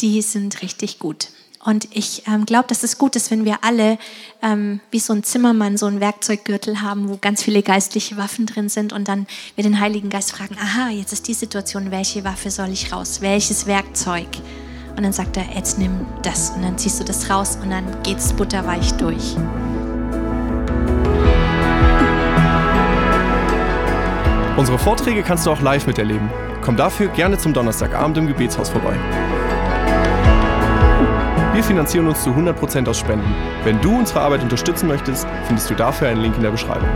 die sind richtig gut. Und ich ähm, glaube, dass es gut ist, wenn wir alle ähm, wie so ein Zimmermann so einen Werkzeuggürtel haben, wo ganz viele geistliche Waffen drin sind und dann wir den Heiligen Geist fragen, aha, jetzt ist die Situation, welche Waffe soll ich raus? Welches Werkzeug? Und dann sagt er, jetzt nimm das. Und dann ziehst du das raus und dann geht es butterweich durch. Unsere Vorträge kannst du auch live miterleben. Komm dafür gerne zum Donnerstagabend im Gebetshaus vorbei. Wir finanzieren uns zu 100% aus Spenden. Wenn du unsere Arbeit unterstützen möchtest, findest du dafür einen Link in der Beschreibung.